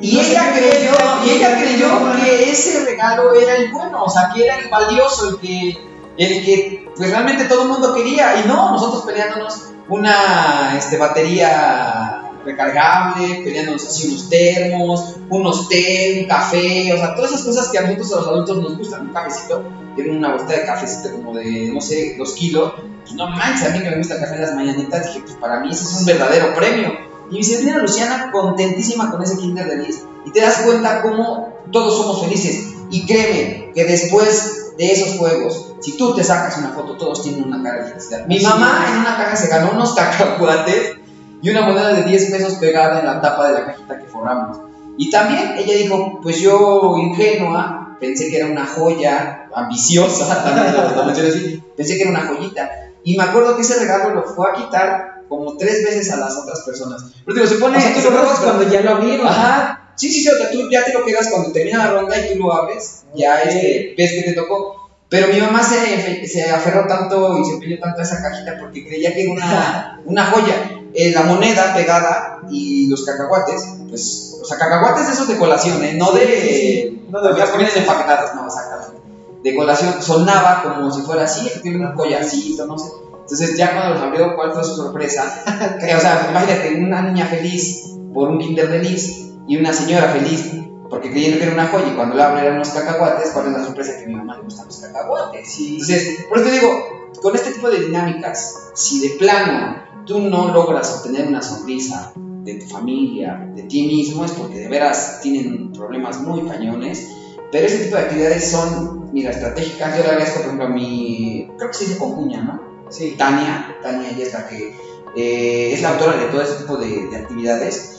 y No ella creyó, y ella creyó que ese regalo era el bueno, o sea, que era el valioso, el que el que pues realmente todo el mundo quería. Y no, nosotros peleándonos una este, batería recargable, peleándonos así unos termos, unos té, un café, o sea, todas esas cosas que a nosotros a los adultos nos gustan, un cafecito, tiene una botella de cafecito como de, no sé, dos kilos, pues no manches, a mí que me gusta el café en las mañanitas, dije, pues para mí ese es un verdadero premio. Y mi señora Luciana contentísima con ese Kinder de Liz, y te das cuenta cómo todos somos felices. Y créeme que después de esos juegos, si tú te sacas una foto, todos tienen una cara de felicidad. Mi mamá en una caja se ganó unos cacahuates y una moneda de 10 pesos pegada en la tapa de la cajita que forramos. Y también ella dijo, pues yo ingenua, pensé que era una joya, ambiciosa, también así, pensé que era una joyita. Y me acuerdo que ese regalo lo fue a quitar como tres veces a las otras personas. Pero digo, se pone... O sea, tú lo haces cuando ya lo abrieron. Ajá. Sí, sí, sí, o sea, tú ya te lo quedas cuando termina la ronda y tú lo abres, ya este, ves que te tocó. Pero mi mamá se, se aferró tanto y se pilló tanto a esa cajita porque creía que era una, una joya. Eh, la moneda pegada y los cacahuates, pues, o sea, cacahuates esos de colación, ¿eh? No de. No de las comidas empaquetadas, no, exactamente. De colación, sonaba como si fuera así, tiene un collarcito, no sé. Entonces, ya cuando los abrió, ¿cuál fue su sorpresa? o sea, imagínate, una niña feliz por un Kinder feliz y una señora feliz porque creyendo que era una joya y cuando la abre eran unos cacahuates, ¿cuál es la sorpresa? Que a mi mamá le gustan los cacahuates. Sí. Entonces, por eso te digo, con este tipo de dinámicas, si de plano tú no logras obtener una sonrisa de tu familia, de ti mismo, es porque de veras tienen problemas muy cañones. Pero ese tipo de actividades son, mira, estratégicas. Yo le agradezco, por ejemplo, a mi, creo que se dice Concuña, ¿no? Sí. Tania, Tania, ella es la que eh, es la autora de todo ese tipo de, de actividades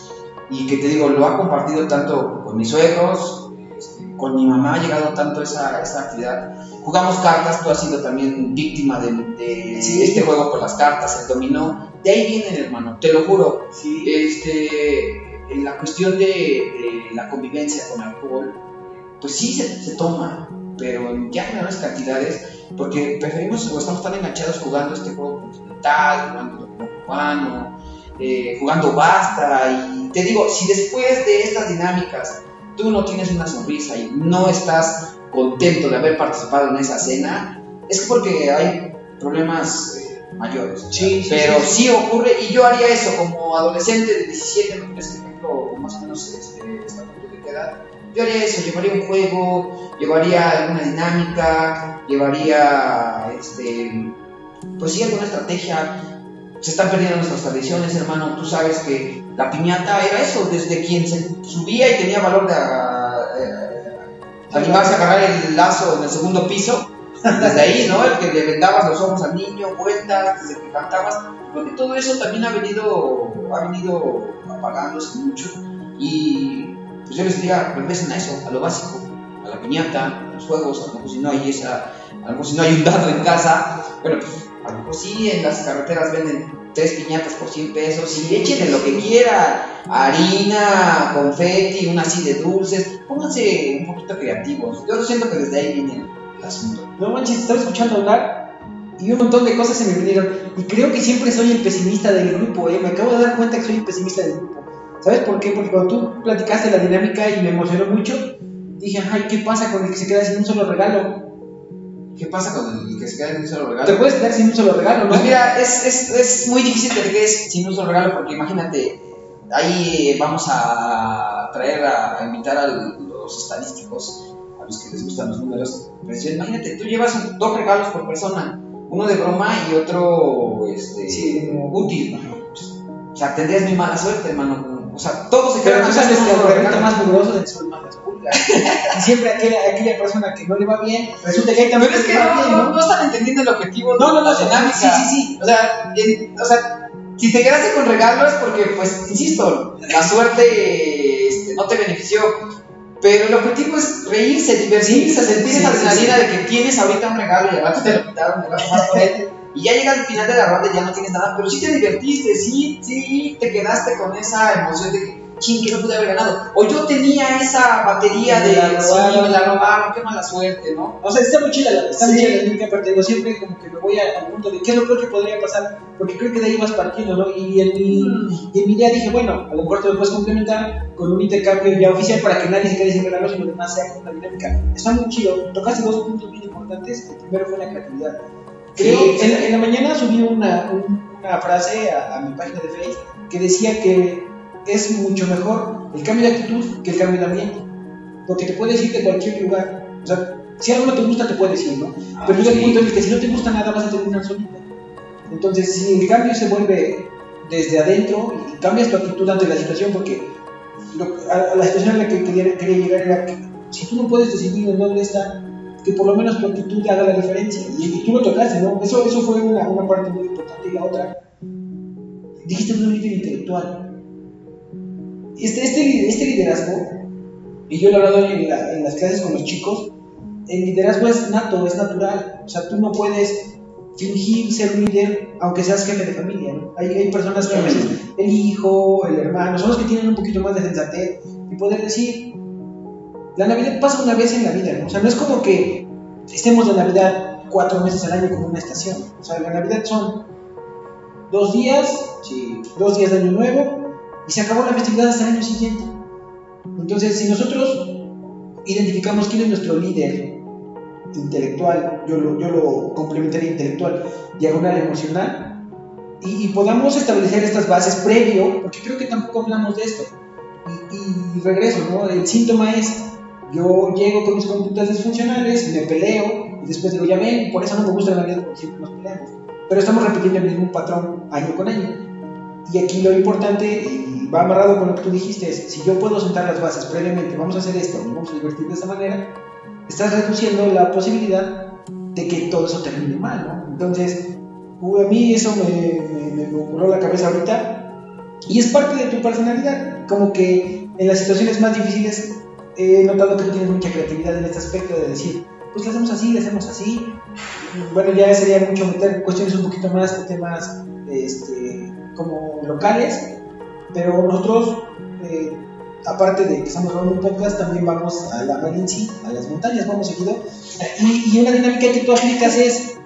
y que te digo, lo ha compartido tanto con mis suegros, este, con mi mamá ha llegado tanto esa, esa actividad. Jugamos cartas, tú has sido también víctima de, de este juego con las cartas, el dominó. De ahí viene, hermano, te lo juro. Sí. Este, en la cuestión de, de, la convivencia con alcohol, pues sí se, se toma, pero en ya menores cantidades, porque preferimos o estamos tan enganchados jugando este juego continental, jugando cubano, eh, jugando basta. Y te digo, si después de estas dinámicas tú no tienes una sonrisa y no estás contento de haber participado en esa cena, es porque hay problemas eh, mayores. Sí, pero sí, ocurre y yo haría eso como adolescente de 17, no tienes ejemplo más o menos este, esta de edad. Yo haría eso, llevaría un juego, llevaría alguna dinámica, llevaría, este, pues sí, alguna estrategia se están perdiendo nuestras tradiciones, hermano. Tú sabes que la piñata era eso, desde quien se subía y tenía valor de eh, animarse a agarrar el lazo en el segundo piso, desde ahí, ¿no? El que le vendabas los ojos al niño, vueltas, desde que cantabas. Creo que todo eso también ha venido, ha venido apagándose mucho. Y pues yo les diría, regresen a eso, a lo básico, a la piñata, a los juegos, a lo mejor si no hay esa, a lo mejor si no hay un dado en casa, bueno, pues a lo mejor sí en las carreteras venden tres piñatas por 100 pesos y échenle lo que quiera, harina, confeti, una así de dulces, pónganse un poquito creativos. Yo siento que desde ahí viene el asunto. No manches, estaba escuchando hablar y un montón de cosas se me vinieron y creo que siempre soy el pesimista del grupo, ¿eh? me acabo de dar cuenta que soy el pesimista del grupo. ¿Sabes por qué? Porque cuando tú platicaste la dinámica y me emocionó mucho, dije, ay, ¿qué pasa con el que se queda sin un solo regalo? ¿Qué pasa con el que se queda sin un solo regalo? Te puedes quedar sin un solo regalo, ¿no? Pues mira, es, es, es muy difícil que te quedes sin un solo regalo porque imagínate, ahí vamos a traer a, a invitar a los estadísticos, a los que les gustan los números. Pues imagínate, tú llevas dos regalos por persona, uno de broma y otro este, sí, útil. O sea, tendrías muy mala suerte, hermano. O sea, todos se quedan Pero tú sabes que el regalo más peligroso del sol más y siempre aquella, aquella persona que no le va bien, resulta que hay Pero es que no, bien, ¿no? no, están entendiendo el objetivo no, no, no, dinámica. Sí, sí, sí. O sea, en, o sea, si te quedaste con regalos porque, pues, insisto, la suerte este, no te benefició. Pero el objetivo es reírse, divertirse, sentir sí, esa adrenalina sí, de que tienes ahorita un regalo y al te lo quitaron, vas por él. Y ya llega al final de la ronda y ya no tienes nada, pero sí te divertiste, sí, sí, te quedaste con esa emoción de que ching, que no pude haber ganado. O yo tenía esa batería de, la sí, me la robaron, qué mala suerte, ¿no? O sea, está muy chida, la- está muy Sí. chida la dinámica, pero digo, siempre como que me voy al punto de qué es lo peor que podría pasar, porque creo que de ahí vas partiendo, ¿no? Y en mi, y en mi idea dije, bueno, a lo mejor te lo puedes complementar con un intercambio ya oficial para que nadie se quede sin regalos y lo demás sea una dinámica. Está muy chido, tocaste dos puntos bien importantes, el primero fue la creatividad. Creo, Sí. en, en la mañana subí una, un- una frase a, a mi página de Facebook que decía que es mucho mejor el cambio de actitud que el cambio de ambiente. Porque te puedes ir de cualquier lugar. O sea, si algo no te gusta, te puedes ir, ¿no? Pero llega sí. punto el que si no te gusta nada, vas a terminar solito. Entonces, si el cambio se vuelve desde adentro y cambias tu actitud ante la situación, porque a, la situación a la que quería, quería llegar era que si tú no puedes decidir en dónde está, que por lo menos tu actitud haga la diferencia. Y, y tú lo tocaste, ¿no? Eso, eso fue una, una parte muy importante. Y la otra, dijiste un líder intelectual. Este, este, este liderazgo, y yo lo he hablado en, la- en las clases con los chicos, el liderazgo es nato, es natural. O sea, tú no puedes fingir ser un líder aunque seas jefe de familia. ¿no? Hay, hay personas que a veces, el hijo, el hermano, son los que tienen un poquito más de sensatez y poder decir, la Navidad pasa una vez en la vida, ¿no? O sea, no es como que estemos de Navidad cuatro meses al año como una estación. O sea, la Navidad son dos días, Sí. dos días de año nuevo y se acabó la festividad hasta el año siguiente. Entonces, si nosotros identificamos quién es nuestro líder intelectual, yo lo, yo lo complementaría intelectual, diagonal emocional, y, y podamos establecer estas bases previo, porque creo que tampoco hablamos de esto. Y, y regreso, ¿no? El síntoma es, yo llego con mis conductas disfuncionales, me peleo, y después digo, ya ven, por eso no me gusta la Navidad, porque siempre nos peleamos. Pero estamos repitiendo el mismo patrón año con año. Y aquí lo importante, y va amarrado con lo que tú dijiste, es, si yo puedo sentar las bases previamente, vamos a hacer esto, vamos a divertir de esta manera, estás reduciendo la posibilidad de que todo eso termine mal, ¿no? Entonces, a mí eso me, voló la cabeza ahorita, y es parte de tu personalidad, como que en las situaciones más difíciles he notado que tú tienes mucha creatividad en este aspecto de decir, pues lo hacemos así, lo hacemos así, bueno, ya sería mucho meter cuestiones un poquito más temas este, como locales, pero nosotros, eh, aparte de que estamos grabando un podcast, también vamos a la Valencia, a las montañas, vamos seguido, y, y una dinámica que tú aplicas es,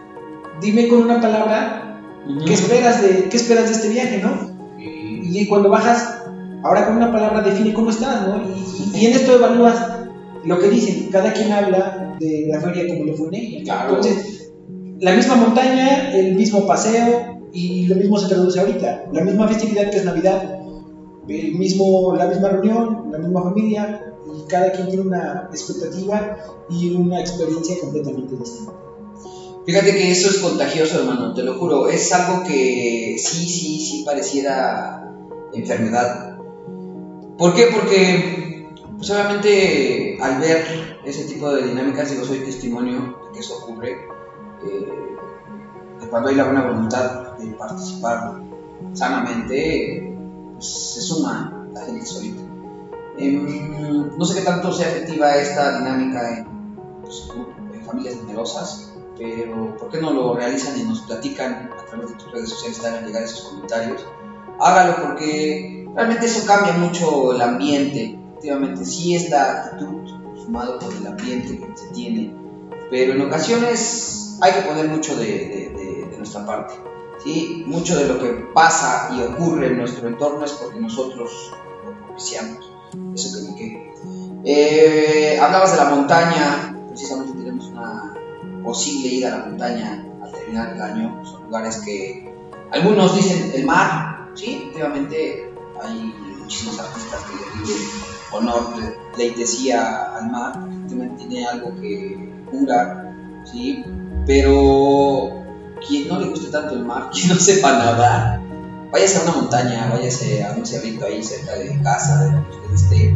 dime con una palabra, ¿qué esperas de, qué esperas de este viaje, no? Y cuando bajas, ahora con una palabra define cómo estás, ¿no? Y, y en esto evalúas lo que dicen, cada quien habla de la feria como le fue en ella. Claro. Entonces, la misma montaña, el mismo paseo, y lo mismo se traduce ahorita. La misma festividad que es Navidad, el mismo, la misma reunión, la misma familia, y cada quien tiene una expectativa y una experiencia completamente distinta. Fíjate que eso es contagioso, hermano, te lo juro. Es algo que sí, sí, sí pareciera enfermedad. ¿Por qué? Porque, pues obviamente, al ver ese tipo de dinámicas, digo, soy testimonio de que eso ocurre. eh, cuando hay la buena voluntad de participar sanamente, pues se suma la gente solita. Em, no sé qué tanto sea efectiva esta dinámica en, pues, en familias numerosas, pero ¿por qué no lo realizan y nos platican a través de tus redes sociales, te llegar esos comentarios? Hágalo porque realmente eso cambia mucho el ambiente. Efectivamente, sí es la actitud sumado con el ambiente que se tiene, pero en ocasiones hay que poner mucho de- de nuestra parte. ¿sí? Mucho de lo que pasa y ocurre en nuestro entorno es porque nosotros lo propiciamos. Eso que me quede. Eh, hablabas de la montaña, precisamente tenemos una posible ida a la montaña al terminar el año. Son lugares que algunos dicen el mar, sí, efectivamente hay muchísimos artistas que le rinden honor, ple- pleitesía al mar, efectivamente tiene algo que cura, sí, pero quien no le guste tanto el mar, quien no sepa nadar, váyase a una montaña, váyase a un cerrito ahí cerca de casa, de donde usted esté,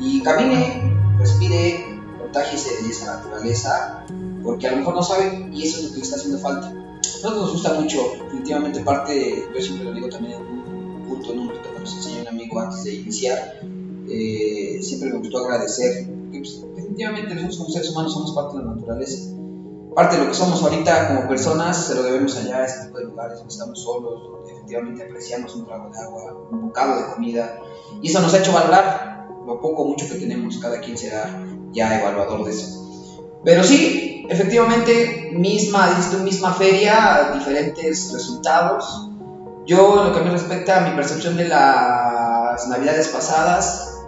y camine, respire, contágiese de esa naturaleza, porque a lo mejor no sabe y eso es lo que le está haciendo falta. Nosotros nos gusta mucho, definitivamente parte, yo siempre lo digo también en un culto, en un culto que nos enseñó un amigo antes de iniciar, eh, siempre me gustó agradecer, porque pues, definitivamente nosotros como seres humanos somos parte de la naturaleza. Parte de lo que somos ahorita como personas se lo debemos allá a este tipo de lugares donde estamos solos, donde efectivamente apreciamos un trago de agua, un bocado de comida, y eso nos ha hecho valorar lo poco o mucho que tenemos, cada quien será ya evaluador de eso. Pero sí, efectivamente, misma, misma feria, diferentes resultados. Yo, en lo que me respecta a mi percepción de las navidades pasadas,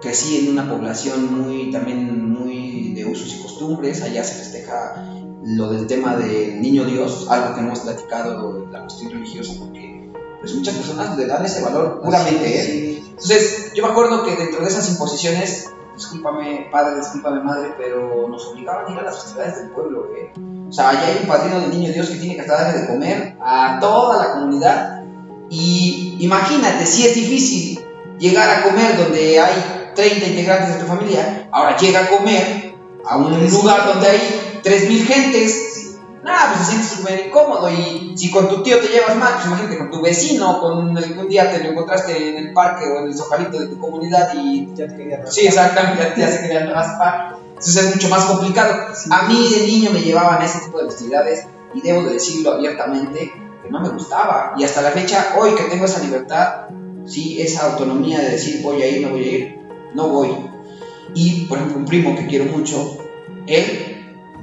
crecí en una población muy, también usos y costumbres, allá se festeja lo del tema del niño Dios, algo que no hemos platicado la cuestión religiosa, porque pues muchas personas le dan ese valor puramente. ¿eh? Entonces, yo me acuerdo que dentro de esas imposiciones discúlpame padre, discúlpame madre, pero nos obligaban a ir a las festividades del pueblo, ¿eh? O sea, allá hay un padrino del niño Dios que tiene que darle de comer a toda la comunidad. Y imagínate, si es difícil llegar a comer donde hay 30 integrantes de tu familia, ahora llega a comer a un lugar donde hay 3.000 gentes Nada, pues se siente súper incómodo. Y si con tu tío te llevas mal, pues imagínate con tu vecino, con un día te lo encontraste en el parque o en el sojalito de tu comunidad y ya te quería raspar. Sí, exactamente, ya, se querían raspar. Entonces es mucho más complicado. A mí de niño me llevaban a ese tipo de festividades y debo de decirlo abiertamente que no me gustaba. Y hasta la fecha, hoy que tengo esa libertad, sí, esa autonomía de decir voy a ir, no voy a ir, no voy. Y por ejemplo, un primo que quiero mucho, él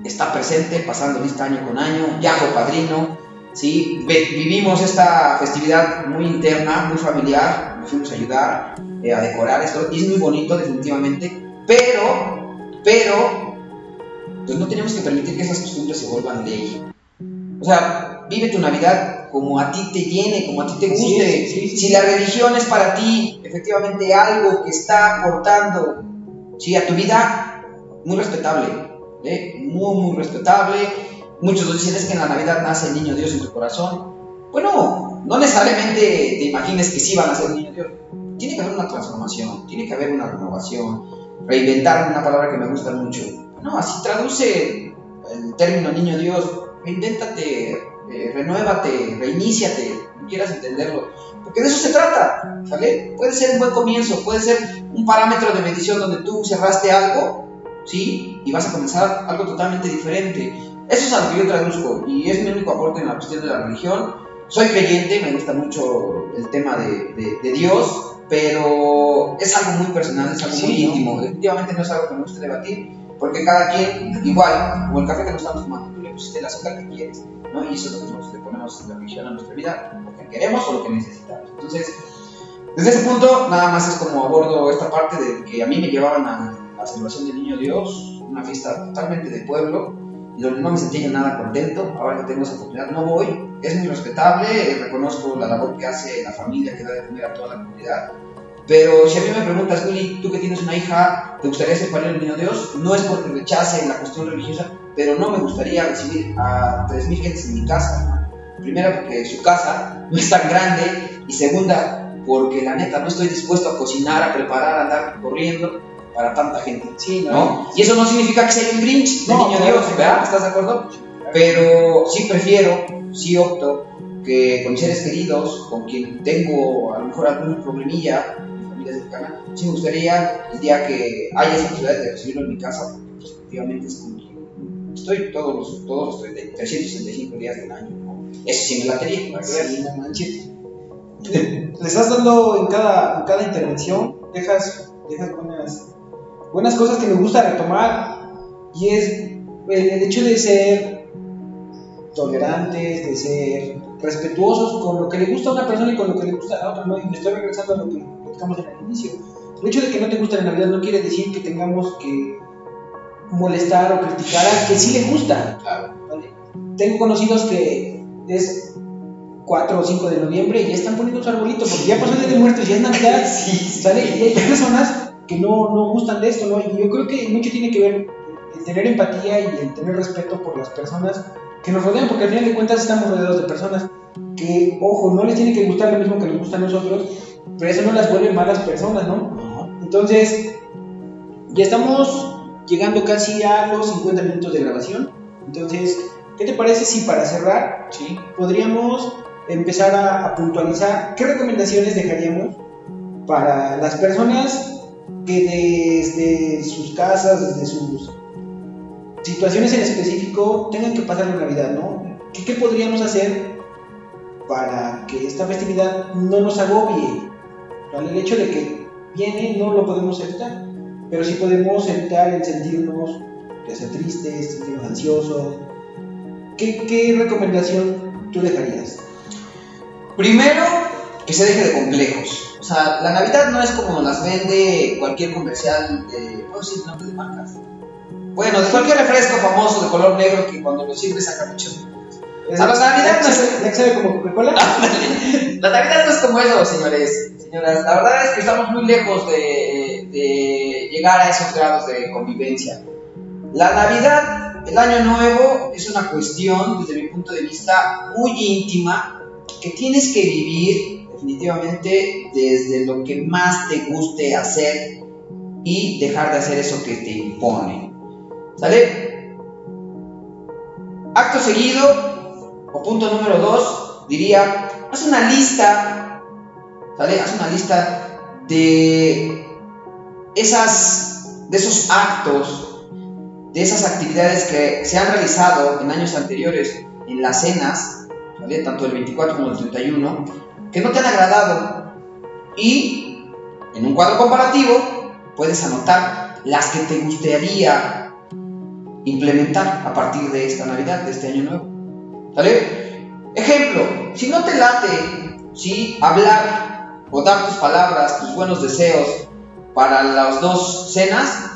está presente, pasando lista año con año, ya fue padrino, ¿sí? vivimos esta festividad muy interna, muy familiar, nos fuimos a ayudar eh, a decorar esto, y es muy bonito definitivamente, pero, pero, pues no tenemos que permitir que esas costumbres se vuelvan ley. O sea, vive tu Navidad como a ti te llene, como a ti te guste. si la religión es para ti efectivamente algo que está aportando ¿sí? a tu vida, muy respetable muy, muy respetable. Muchos dicen es que en la Navidad nace el niño Dios en tu corazón. Bueno, no necesariamente te imagines que sí van a ser niño Dios. Tiene que haber una transformación, tiene que haber una renovación, reinventar una palabra que me gusta mucho. No, así traduce el término niño Dios, reinvéntate, eh, renuévate, reiníciate, quieras entenderlo. Porque de eso se trata, ¿sale? Puede ser un buen comienzo, puede ser un parámetro de medición donde tú cerraste algo ¿sí? Y vas a comenzar algo totalmente diferente. Eso es a lo que yo traduzco y es mi único aporte en la cuestión de la religión. Soy creyente, me gusta mucho el tema de, de, Dios, pero es algo muy personal, es algo muy íntimo. Definitivamente no es algo que me guste debatir, porque cada quien, igual, como el café que nos estamos tomando, tú le pusiste el azúcar que quieres, ¿no? Y eso es lo que nosotros le ponemos la religión a nuestra vida, que queremos o lo que necesitamos. Entonces, desde ese punto, nada más es como abordo esta parte de que a mí me llevaban a la celebración del Niño Dios, una fiesta totalmente de pueblo, y donde no me sentía nada contento, ahora que tengo esa oportunidad no voy, es muy respetable, reconozco la labor que hace la familia que da de comer a toda la comunidad, pero si a mí me preguntas, Willy, tú que tienes una hija, ¿te gustaría ser padre del Niño Dios? No es porque rechace la cuestión religiosa, pero no me gustaría recibir a 3.000 gentes en mi casa. Primera, porque su casa no es tan grande, y segunda, porque la neta no estoy dispuesto a cocinar, a preparar, a andar corriendo para tanta gente. Sí, ¿no? Y eso no significa que sea un Grinch de niño Dios, ¿verdad? ¿Estás de acuerdo? Pero sí prefiero, sí opto que con mis seres queridos, con quien tengo a lo mejor algún problemilla, mi familia cercana, sí me gustaría el día que haya esa posibilidad de recibirlo en mi casa, porque efectivamente es quien estoy todos los, todos los 365 días del año. Eso sí me la quería, sí, no manches. Le estás dando en cada, en cada intervención, dejas, dejas buenas buenas cosas que me gusta retomar y es el hecho de ser tolerantes, de ser respetuosos con lo que le gusta a una persona y con lo que le gusta a otra, ¿no? Y me estoy regresando a lo que platicamos en el inicio. El hecho de que no te guste la Navidad no quiere decir que tengamos que molestar o criticar a que sí le gusta. Tengo conocidos que es 4 o 5 de noviembre y ya están poniendo su arbolito porque ya pasó el día de muertos, ya es Navidad. Sí, ¿sale? Y hay personas que no, no gustan de esto, ¿no? Y yo creo que mucho tiene que ver el tener empatía y el tener respeto por las personas que nos rodean, porque al final de cuentas estamos rodeados de personas que, ojo, no les tiene que gustar lo mismo que nos gusta a nosotros, pero eso no las vuelve malas personas, ¿no? Entonces, ya estamos llegando casi a los 50 minutos de grabación. Entonces, ¿qué te parece si para cerrar sí. podríamos empezar a, a puntualizar qué recomendaciones dejaríamos para las personas que desde sus casas, desde sus situaciones en específico tengan que pasar la Navidad, ¿no? ¿Qué, ¿Qué, podríamos hacer para que esta festividad no nos agobie? ¿Vale? El hecho de que viene no lo podemos evitar, pero sí podemos evitar el sentirnos ya sea tristes, sentirnos ansiosos. ¿Qué, ¿Qué recomendación tú dejarías? Primero, que se deje de complejos. O sea, la Navidad no es como las vende cualquier comercial de. ¿Puedo decir nombre de marcas? Bueno, de cualquier refresco famoso de color negro que cuando lo sirve saca mucho. O sea, la Navidad no es. sabe como Coca-Cola? la Navidad no es como eso, señores. Señoras, la verdad es que estamos muy lejos de, de llegar a esos grados de convivencia. La Navidad, el Año Nuevo, es una cuestión, desde mi punto de vista, muy íntima que tienes que vivir definitivamente desde lo que más te guste hacer y dejar de hacer eso que te impone. ¿Sale? Acto seguido, o punto número dos, diría, haz una lista, ¿sale? Haz una lista de esas, de esos actos, de esas actividades que se han realizado en años anteriores en las cenas tanto el 24 como el 31, que no te han agradado. Y en un cuadro comparativo puedes anotar las que te gustaría implementar a partir de esta Navidad, de este año nuevo. ¿Sale? Ejemplo, si no te late, si hablar o dar tus palabras, tus buenos deseos para las dos cenas,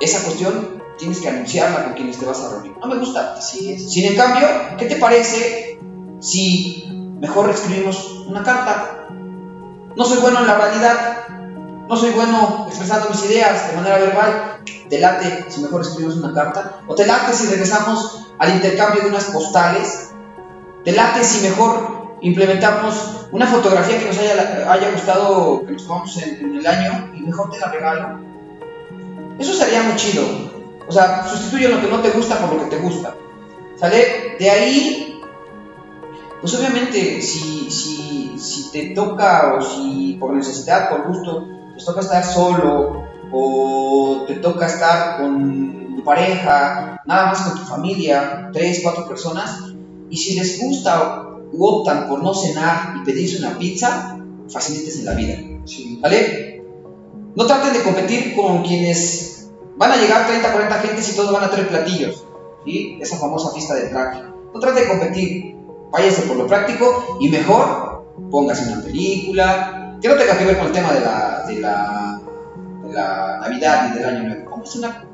esa cuestión tienes que anunciarla con quienes te vas a reunir. No me gusta, así es. Sin en cambio, ¿qué te parece si mejor escribimos una carta. No soy bueno en la realidad, no soy bueno expresando mis ideas de manera verbal. Te late si mejor escribimos una carta, o te late si regresamos al intercambio de unas postales. Te late si mejor implementamos una fotografía que nos haya, haya gustado, que nos tomamos en, en el año, y mejor te la regalo. Eso sería muy chido. O sea, sustituye lo que no te gusta por lo que te gusta. ¿Sale? De ahí pues obviamente si, si, si te toca o si por necesidad, por gusto, te toca estar solo o te toca estar con tu pareja, nada más con tu familia, tres, cuatro personas, y si les gusta u optan por no cenar y pedirse una pizza, facilites en la vida. ¿Vale? No traten de competir con quienes van a llegar 30, 40 gentes y todos van a tener platillos. ¿sí? Esa famosa fiesta de traje. No traten de competir váyase por lo práctico y mejor póngase una película que no tenga que ver con el tema de la, de la, de la Navidad y del Año Nuevo. Póngase una,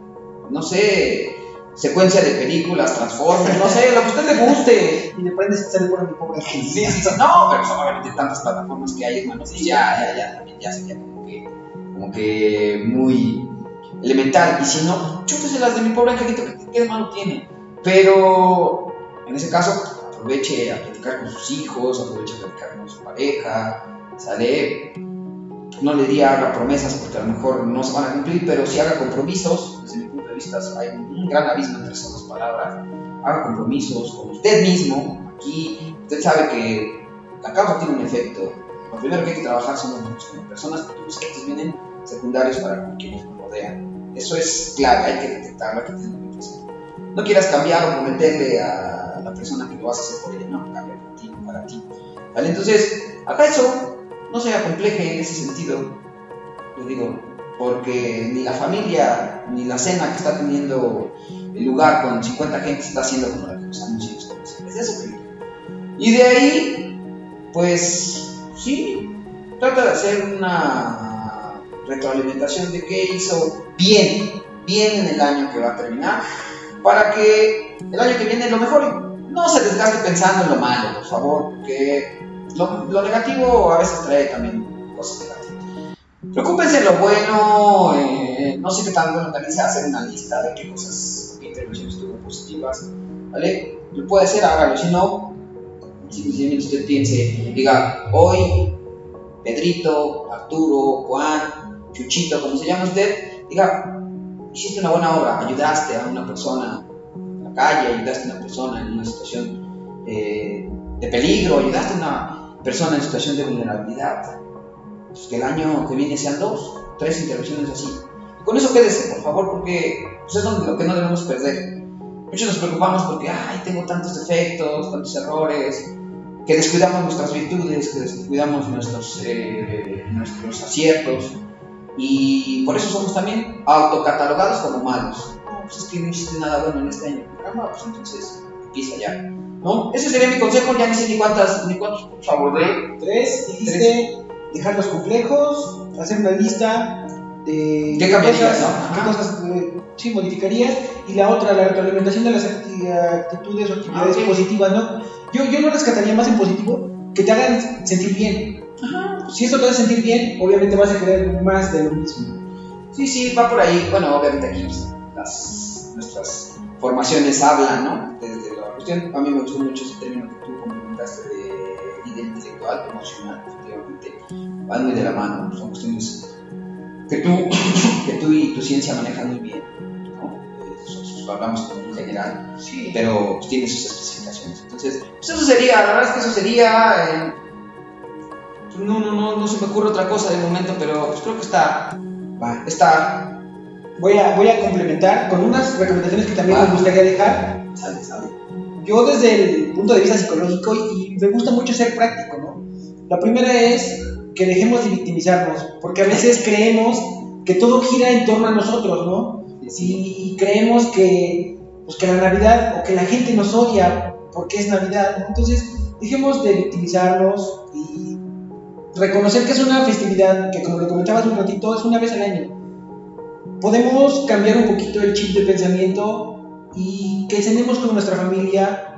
no sé, secuencia de películas, Transformers, no sé, lo que a usted le guste. Y le prendes sale por mi pobre sí, sí, sí, No, pero son obviamente tantas plataformas que hay, hermano. Sí, ya, ya, ya, también ya sería como que, como que muy elemental. Y si no, chútese las de mi pobre angelito, que qué de malo tiene. Pero en ese caso, aproveche a platicar con sus hijos, aproveche a platicar con su pareja, sale, no le diga haga promesas porque a lo mejor no se van a cumplir, pero si haga compromisos, desde mi punto de vista hay un gran abismo entre esas dos palabras, haga compromisos con usted mismo, aquí usted sabe que la causa tiene un efecto, lo primero que hay que trabajar son como personas, porque los efectos vienen secundarios para quienes nos rodean, eso es clave, hay que detectarlo, hay que tenerlo. No quieras cambiar o prometerle a la persona que lo vas a hacer por ella, no, cambia por ti, para ti. ¿Vale? Entonces, acá eso no se compleje en ese sentido, digo, porque ni la familia, ni la cena que está teniendo el lugar con 50 gente está haciendo como la que los anuncios. Es eso que Y de ahí, pues, sí, trata de hacer una retroalimentación de qué hizo bien, bien en el año que va a terminar, para que el año que viene lo mejore no se desgaste pensando en lo malo, por favor, porque lo, negativo a veces trae también cosas negativas. Preocúpense en lo bueno, eh, no sé qué tan bueno también sea hacer una lista de qué cosas, qué intervenciones tuvo positivas, ¿vale? Lo puede ser, hágalo, si no, si usted piense, diga, hoy Pedrito, Arturo, Juan, Chuchito, como se llama usted, diga, hiciste una buena obra, ayudaste a una persona calle, ayudaste a una persona en una situación eh, de peligro, ayudaste a una persona en situación de vulnerabilidad. Pues que el año que viene sean dos, tres intervenciones así. Y con eso quédese, por favor, porque pues es lo que no debemos perder. Muchos nos preocupamos porque, ay, tengo tantos defectos, tantos errores, que descuidamos nuestras virtudes, que descuidamos nuestros, eh, nuestros aciertos, y por eso somos también autocatalogados como malos. No, pues es que no hiciste nada bueno en este año. Ah, pues entonces empieza ya. ¿No? Ese sería mi consejo, ya ni sé ni cuántas, ni cuántos puntos abordé. Tres, dijiste dejar los complejos, hacer una lista de ¿Qué cambiarías, cosas, no? qué Ajá. cosas eh, sí modificarías y la otra, la retroalimentación de las acti- actitudes o actividades Ah, ok. positivas, ¿no? Yo, yo lo rescataría más en positivo, que te hagan sentir bien. Si esto te hace sentir bien, obviamente vas a querer más de lo mismo. Sí, sí, va por ahí. Bueno, obviamente aquí pues, las, nuestras formaciones hablan, ¿no? Desde la cuestión, a mí me gustó mucho ese término que tú complementaste de líder intelectual, emocional, efectivamente. Van muy de la mano, son cuestiones que tú, que tú y tu ciencia manejan muy bien, ¿no? Nosotros hablamos como en general, Sí. pero pues, tiene sus especificaciones. Entonces, pues eso sería, la verdad es que eso sería. eh, pues, no, no, no, no se me ocurre otra cosa de momento, pero pues creo que está. Va. Está. Voy a, voy a complementar con unas recomendaciones que también Ah. me gustaría dejar. Sale, sale. Yo desde el punto de vista psicológico y, y me gusta mucho ser práctico, ¿no? La primera es que dejemos de victimizarnos, porque a veces creemos que todo gira en torno a nosotros, ¿no? Y creemos que, pues, que la Navidad o que la gente nos odia porque es Navidad, ¿no? Entonces, dejemos de victimizarnos y reconocer que es una festividad que, como lo comentabas un ratito, es una vez al año. Podemos cambiar un poquito el chip de pensamiento y que cenemos con nuestra familia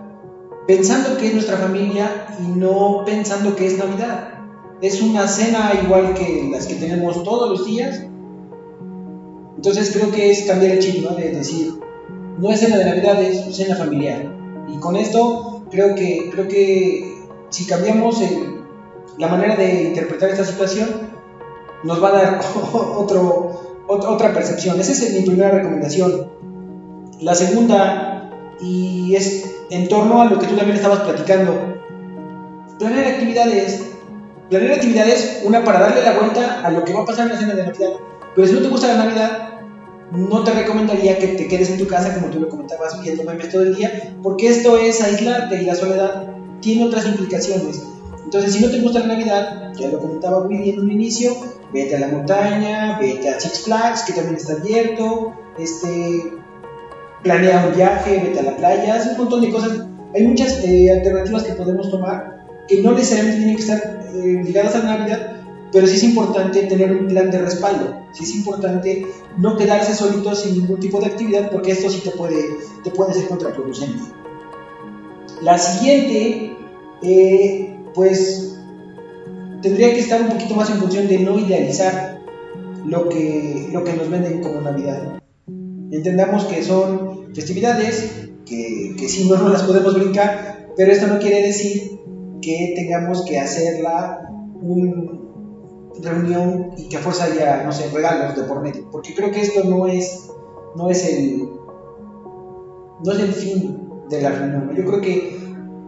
pensando que es nuestra familia y no pensando que es Navidad. Es una cena igual que las que tenemos todos los días. Entonces creo que es cambiar el chip, ¿no? De decir, no es cena de Navidad, es cena familiar. Y con esto creo que, creo que si cambiamos el- la manera de interpretar esta situación, nos va a dar otro, ot- otra percepción. Esa es mi primera recomendación. La segunda, y es en torno a lo que tú también estabas platicando, planear actividades. Planear actividades, una para darle la vuelta a lo que va a pasar en la cena de Navidad. Pero si no te gusta la Navidad, no te recomendaría que te quedes en tu casa, como tú lo comentabas, viendo memes todo el día, porque esto es aislarte y la soledad tiene otras implicaciones. Entonces, si no te gusta la Navidad, ya lo comentaba Willy en un inicio, vete a la montaña, vete a Six Flags, que también está abierto, este, planea un viaje, vete a la playa, haz un montón de cosas. Hay muchas eh, alternativas que podemos tomar que no necesariamente tienen que estar eh, ligadas a la Navidad, pero sí es importante tener un plan de respaldo. Sí es importante no quedarse solito sin ningún tipo de actividad porque esto sí te puede, te puede ser contraproducente. La siguiente, eh, pues tendría que estar un poquito más en función de no idealizar lo que, lo que nos venden como Navidad. Entendamos que son festividades, que, que sí no nos las podemos brincar, pero esto no quiere decir que tengamos que hacerla una reunión y que a fuerza haya, no sé, regalos de por medio, porque creo que esto no es, no es el no es el fin de la reunión. ¿no? Yo creo que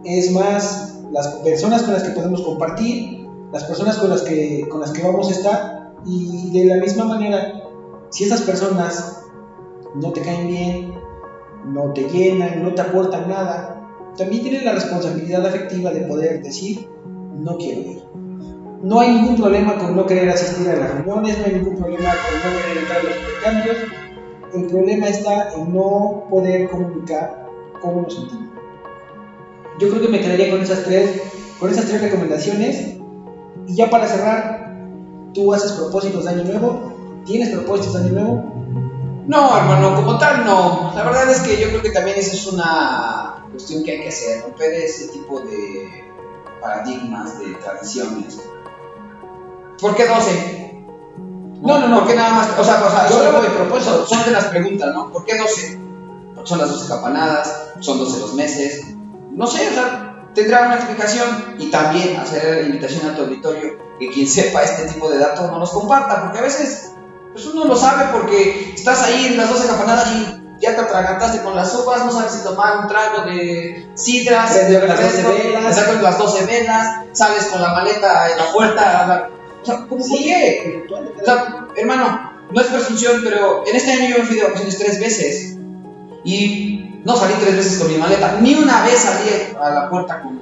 es más las personas con las que podemos compartir, las personas con las que, con las que vamos a estar, y de la misma manera, si esas personas no te caen bien, no te llenan, no te aportan nada, también tienes la responsabilidad afectiva de poder decir, no quiero ir. No hay ningún problema con no querer asistir a las reuniones, no hay ningún problema con no querer entrar a los intercambios. El problema está en no poder comunicar cómo nos sentimos. Yo creo que me quedaría con esas tres, con esas tres recomendaciones. Y ya para cerrar, ¿tú haces propósitos de año nuevo? ¿Tienes propósitos de año nuevo? No, hermano, como tal, no. La verdad es que yo creo que también esa es una cuestión que hay que hacer, romper ese tipo de paradigmas, de tradiciones. ¿Por qué 12? No, no, no. ¿Por qué nada más? O sea, o sea Yo yo hablo de son, de las preguntas, ¿no? ¿Por qué 12? Son las 12 campanadas, son 12 los meses. No sé, o sea, tendrá una explicación y también hacer invitación a tu auditorio que quien sepa este tipo de datos no los comparta, porque a veces pues uno lo sabe porque estás ahí en las 12 campanadas y ya te atragantaste con las uvas, no sabes si tomar un trago de sidras, de las 12 refresco, velas. sacas las 12 velas, sales con la maleta en la puerta, o sea, ¿cómo qué? O sea, hermano, no es presunción, pero en este año yo me fui de vacaciones tres veces. Y no salí tres veces con mi maleta. Ni una vez salí a la puerta con,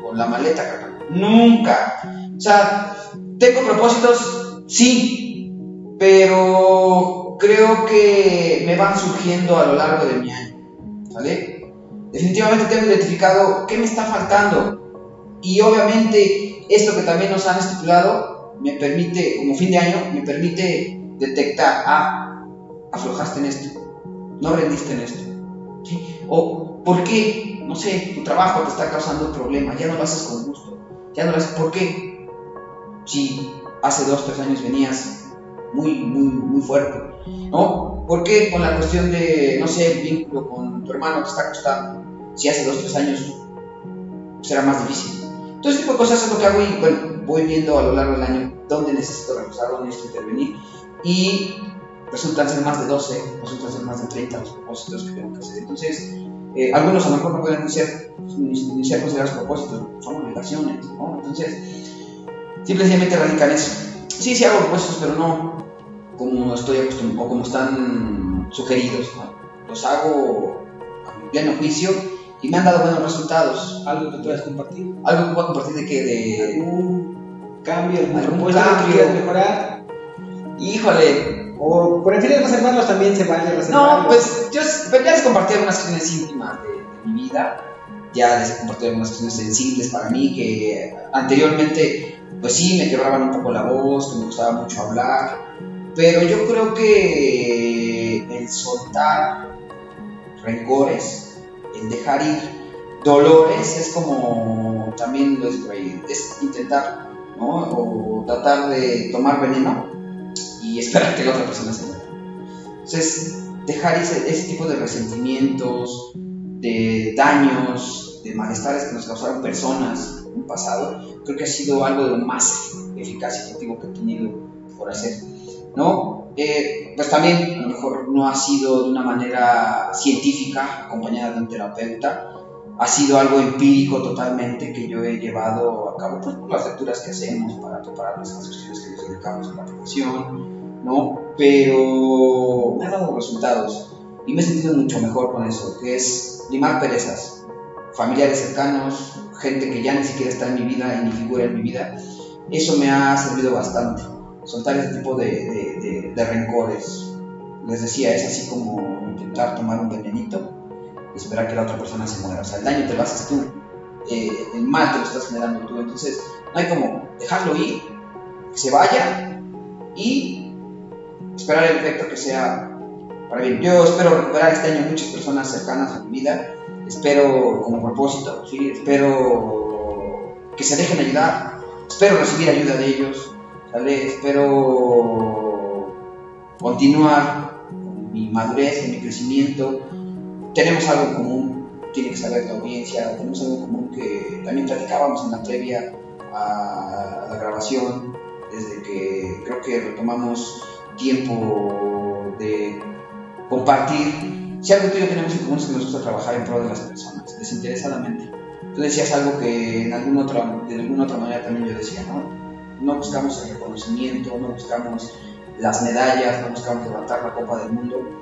con, la maleta. Nunca. O sea, tengo propósitos, sí, pero creo que me van surgiendo a lo largo de mi año. Definitivamente tengo identificado qué me está faltando. Y obviamente esto que también nos han estipulado me permite, como fin de año, me permite detectar, ah, aflojaste en esto, no rendiste en esto. O, ¿por qué? No sé, tu trabajo te está causando problemas, ya no lo haces con gusto, ya no lo haces, ¿por qué? Si hace dos, tres años venías muy, muy, muy fuerte, ¿no? ¿Por qué con la cuestión de, no sé, el vínculo con tu hermano te está costando? Si hace dos, tres años será más difícil. Todo ese tipo de cosas es lo que hago y, bueno, voy viendo a lo largo del año dónde necesito reforzar, dónde necesito intervenir y resultan ser más de 12, resultan ser más de 30 los propósitos que tengo que hacer. Entonces, eh, algunos a lo mejor no pueden iniciar, iniciar considerados propósitos, son obligaciones, ¿no? Entonces, simplemente radican eso. Sí, sí hago propósitos, pero no como estoy acostumbrado o como están sugeridos, Los hago a mi pleno juicio y me han dado buenos resultados. ¿Algo que puedas compartir? ¿Algo que pueda compartir de qué? De... ¿Algún cambio? ¿Algún cambio? que mejorar? Híjole, o prefieres reservarlos también se vale reservarlos. No, pues yo pues ya les compartí algunas cuestiones íntimas de, mi vida. Ya les compartí algunas cuestiones sensibles para mí que anteriormente, pues sí, me quebraban un poco la voz, que me gustaba mucho hablar. Pero yo creo que el soltar rencores, el dejar ir dolores, es como también lo es intentar, ¿no? O tratar de tomar veneno y esperar que la otra persona se muera. Entonces, dejar ese, ese tipo de resentimientos, de daños, de malestares que nos causaron personas en un pasado, creo que ha sido algo de lo más eficaz y efectivo que he tenido por hacer. ¿no? Eh, pues también a lo mejor no ha sido de una manera científica, acompañada de un terapeuta, ha sido algo empírico totalmente que yo he llevado a cabo pues, por las lecturas que hacemos para preparar las cuestiones que nos dedicamos a la profesión, ¿no? Pero me ha dado resultados y me he sentido mucho mejor con eso, que es limar perezas, familiares cercanos, gente que ya ni siquiera está en mi vida y ni figura en mi vida. Eso me ha servido bastante, soltar ese tipo de, de, rencores. Les decía, es así como intentar tomar un venenito y esperar que la otra persona se muera. O sea, el daño te lo haces tú, eh, el mal te lo estás generando tú. Entonces, no hay como dejarlo ir, que se vaya y esperar el efecto que sea para bien. Yo espero recuperar este año muchas personas cercanas a mi vida, espero como propósito, ¿sí? espero que se dejen ayudar, espero recibir ayuda de ellos, ¿sale? espero continuar con mi madurez, con mi crecimiento. Tenemos algo en común, tiene que saber la audiencia, tenemos algo en común que también platicábamos en la previa a la grabación, desde que creo que retomamos tiempo de compartir. Si algo que yo tenemos en común es que nos gusta trabajar en pro de las personas, desinteresadamente. Tú decías algo que en alguna otra, de alguna otra manera también yo decía, ¿no? No buscamos el reconocimiento, no buscamos las medallas, no buscamos levantar la Copa del Mundo,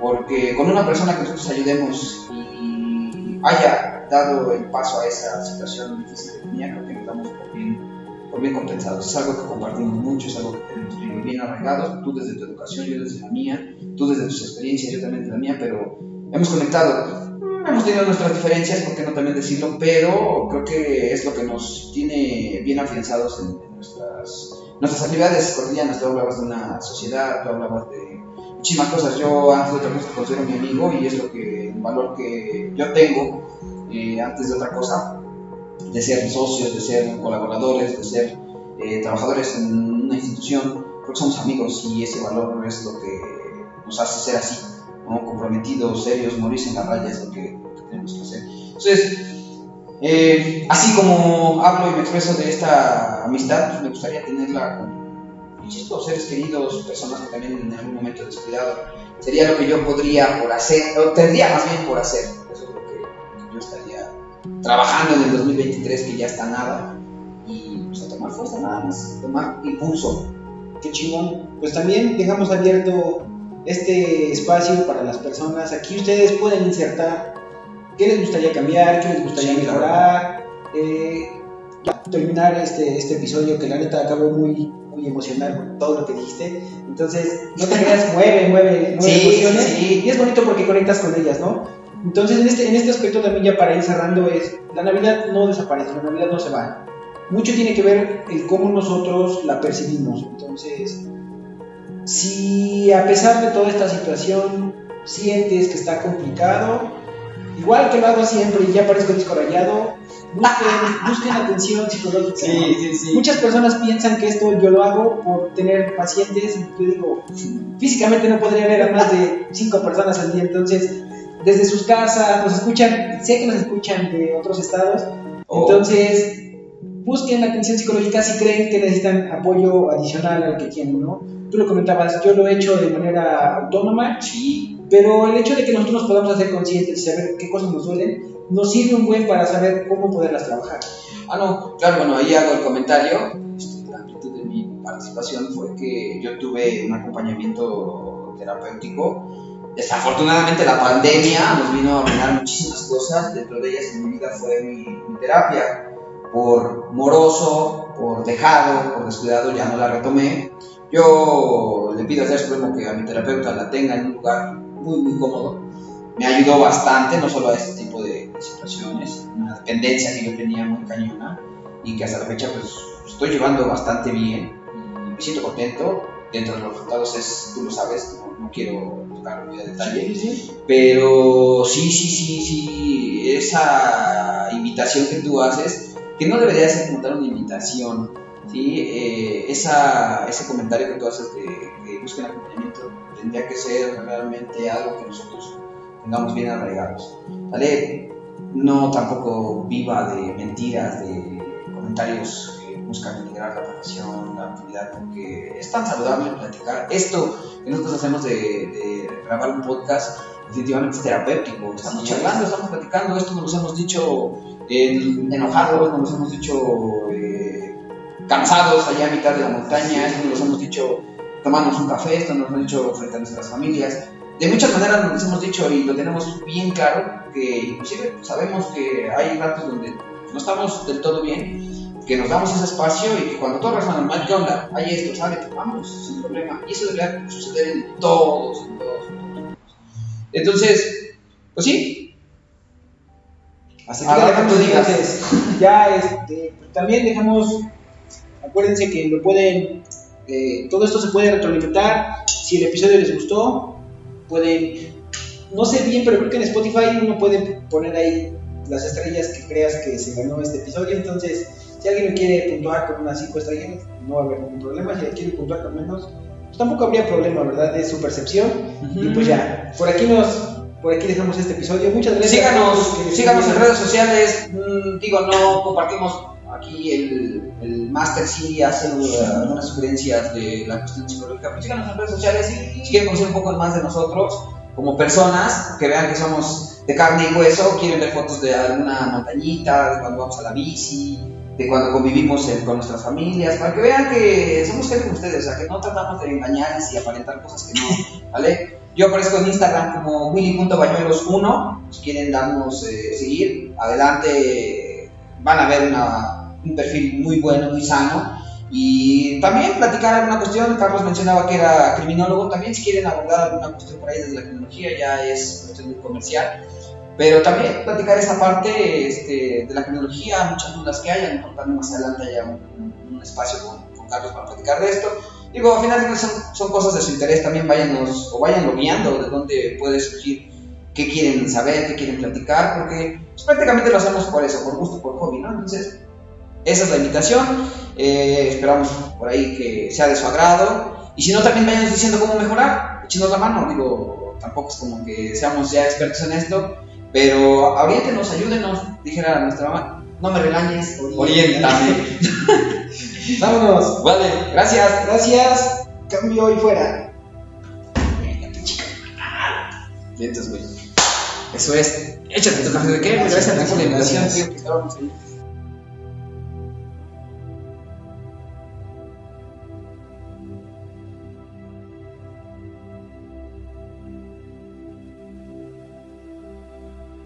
porque con una persona que nosotros ayudemos y haya dado el paso a esa situación difícil que tenía, creo que nos damos por bien bien compensados. Es algo que compartimos mucho, es algo que tenemos bien arraigados, tú desde tu educación, yo desde la mía, tú desde tus experiencias, yo también desde la mía, pero hemos conectado. Hemos tenido nuestras diferencias, por qué no también decirlo, pero creo que es lo que nos tiene bien afianzados en, nuestras, nuestras actividades cotidianas. Tú hablabas de una sociedad, tú hablabas de muchísimas cosas. Yo antes de otra cosa considero mi amigo y es lo que, el valor que yo tengo eh, antes de otra cosa de ser socios, de ser colaboradores, de ser eh, trabajadores en una institución, creo que somos amigos y ese valor es lo que nos hace ser así, ¿no? comprometidos, serios, morirse en la raya es lo que, tenemos que hacer. Entonces, eh, así como hablo y me expreso de esta amistad, pues me gustaría tenerla con, insisto, seres queridos, personas que también en algún momento descuidado. Sería lo que yo podría por hacer, o tendría más bien por hacer. Eso es lo que yo estaría trabajando en el 2023 que ya está nada y pues a tomar fuerza nada más, tomar impulso, qué chingón. Pues también dejamos abierto este espacio para las personas. Aquí ustedes pueden insertar qué les gustaría cambiar, qué les gustaría Sí, mejorar. Eh, ya, terminar este, este episodio que la neta acabó muy, muy emocional con todo lo que dijiste. Entonces, no te creas, mueve, mueve, mueve Sí, emociones. sí. Y es bonito porque conectas con ellas, ¿no? Entonces, en este, en este aspecto también ya para ir cerrando es, la Navidad no desaparece, la Navidad no se va. Mucho tiene que ver el cómo nosotros la percibimos. Entonces, si a pesar de toda esta situación sientes que está complicado, igual que lo hago siempre y ya parezco disco rayado, busquen, busquen atención psicológica. ¿no? sí, sí. Muchas personas piensan que esto yo lo hago por tener pacientes y yo digo, físicamente no podría ver a más de cinco personas al día, entonces desde sus casas nos escuchan, sé que nos escuchan de otros estados, Oh. entonces busquen atención psicológica si creen que necesitan apoyo adicional al que tienen, ¿no? Tú lo comentabas, yo lo he hecho de manera autónoma, Sí, pero el hecho de que nosotros nos podamos hacer conscientes y saber qué cosas nos duelen, nos sirve un buen para saber cómo poderlas trabajar. Ah, no, claro, bueno, ahí hago el comentario. Este, la amplitud de mi participación fue que yo tuve un acompañamiento terapéutico. Desafortunadamente la pandemia nos vino a arruinar muchísimas cosas, dentro de ellas en mi vida fue mi, mi terapia. Por moroso, por dejado, por descuidado, ya no la retomé. Yo le pido a Dios Supremo que a mi terapeuta la tenga en un lugar muy, muy cómodo. Me ayudó bastante, no solo a este tipo de situaciones, una dependencia que yo tenía muy cañona y que hasta la fecha pues estoy llevando bastante bien y me siento contento. Dentro de los resultados es, tú lo sabes, no, no quiero tocar muy a detalle, pero sí, sí, sí, sí, esa invitación que tú haces, que no debería ser como tal una invitación, ¿sí? Eh, esa, ese comentario que tú haces de que busquen acompañamiento tendría que ser realmente algo que nosotros tengamos bien arraigados, ¿vale? No tampoco viva de mentiras, de comentarios que buscan denigrar la profesión, la actividad, porque es tan saludable platicar. Esto que nosotros hacemos de, de grabar un podcast definitivamente es terapéutico. Estamos es. charlando, estamos platicando, esto nos lo hemos dicho en- enojados, nos hemos dicho eh, cansados allá a mitad de la montaña, esto nos hemos dicho tomándonos un café, esto nos hemos dicho frente a nuestras familias. De muchas maneras nos hemos dicho y lo tenemos bien claro, que inclusive sabemos que hay ratos donde no estamos del todo bien, que nos damos ese espacio y que cuando todo regresa normal, ¿qué onda? Hay esto, ¿sale? Vamos, sin problema. Y eso debería suceder en todos, en todos, en todos. Entonces, pues sí, Hasta A aquí la ver, dejamos entonces. Ya este, también dejamos, acuérdense que lo pueden, eh, todo esto se puede retroalimentar. Si el episodio les gustó, pueden, no sé bien, pero creo que en Spotify uno puede poner ahí las estrellas que creas que se ganó este episodio. Entonces, si alguien lo quiere puntuar con unas 5 estrellas, no va a haber ningún problema. Si quiere puntuar con menos, pues tampoco habría problema, ¿verdad? Es su percepción. Y pues ya, por aquí nos, por aquí dejamos este episodio. Muchas gracias. síganos, síganos en redes sociales. Mm, digo, no compartimos aquí el, el máster, sí hace algunas sugerencias de la cuestión psicológica, pero síganos en redes sociales si quieren conocer un poco más de nosotros como personas, que vean que somos de carne y hueso, quieren ver fotos de alguna montañita, de cuando vamos a la bici, de cuando convivimos eh, con nuestras familias, para que vean que somos gente como ustedes, o sea, que no tratamos de engañarles y aparentar cosas que no, ¿vale? Yo aparezco en Instagram como willy.bañuelos1, si quieren darnos eh, seguir, adelante van a ver un perfil muy bueno, muy sano. Y también platicar alguna cuestión, Carlos mencionaba que era criminólogo, también si quieren abordar alguna cuestión por ahí desde la criminología ya es cuestión comercial. Pero también platicar esa parte este, de la criminología, muchas dudas que hay, a más adelante haya un espacio con, con Carlos para platicar de esto. Digo, al final son, son cosas de su interés, también váyanos o vayan guiando de dónde puede surgir qué quieren saber, qué quieren platicar, porque pues, prácticamente lo hacemos por eso, por gusto, por hobby, ¿no? Entonces, esa es la invitación, eh, esperamos por ahí que sea de su agrado, y si no, también vayan diciendo cómo mejorar, échenos la mano, digo, tampoco es como que seamos ya expertos en esto, pero oriéntenos, ayúdenos, dijera nuestra mamá, no me regañes, oriéntame. Vámonos. vale, gracias. Gracias. Cambio y fuera. Vientos, güey. Eso es. Échate tu café de qué? Gracias por la invitación, tío, que estábamos ahí.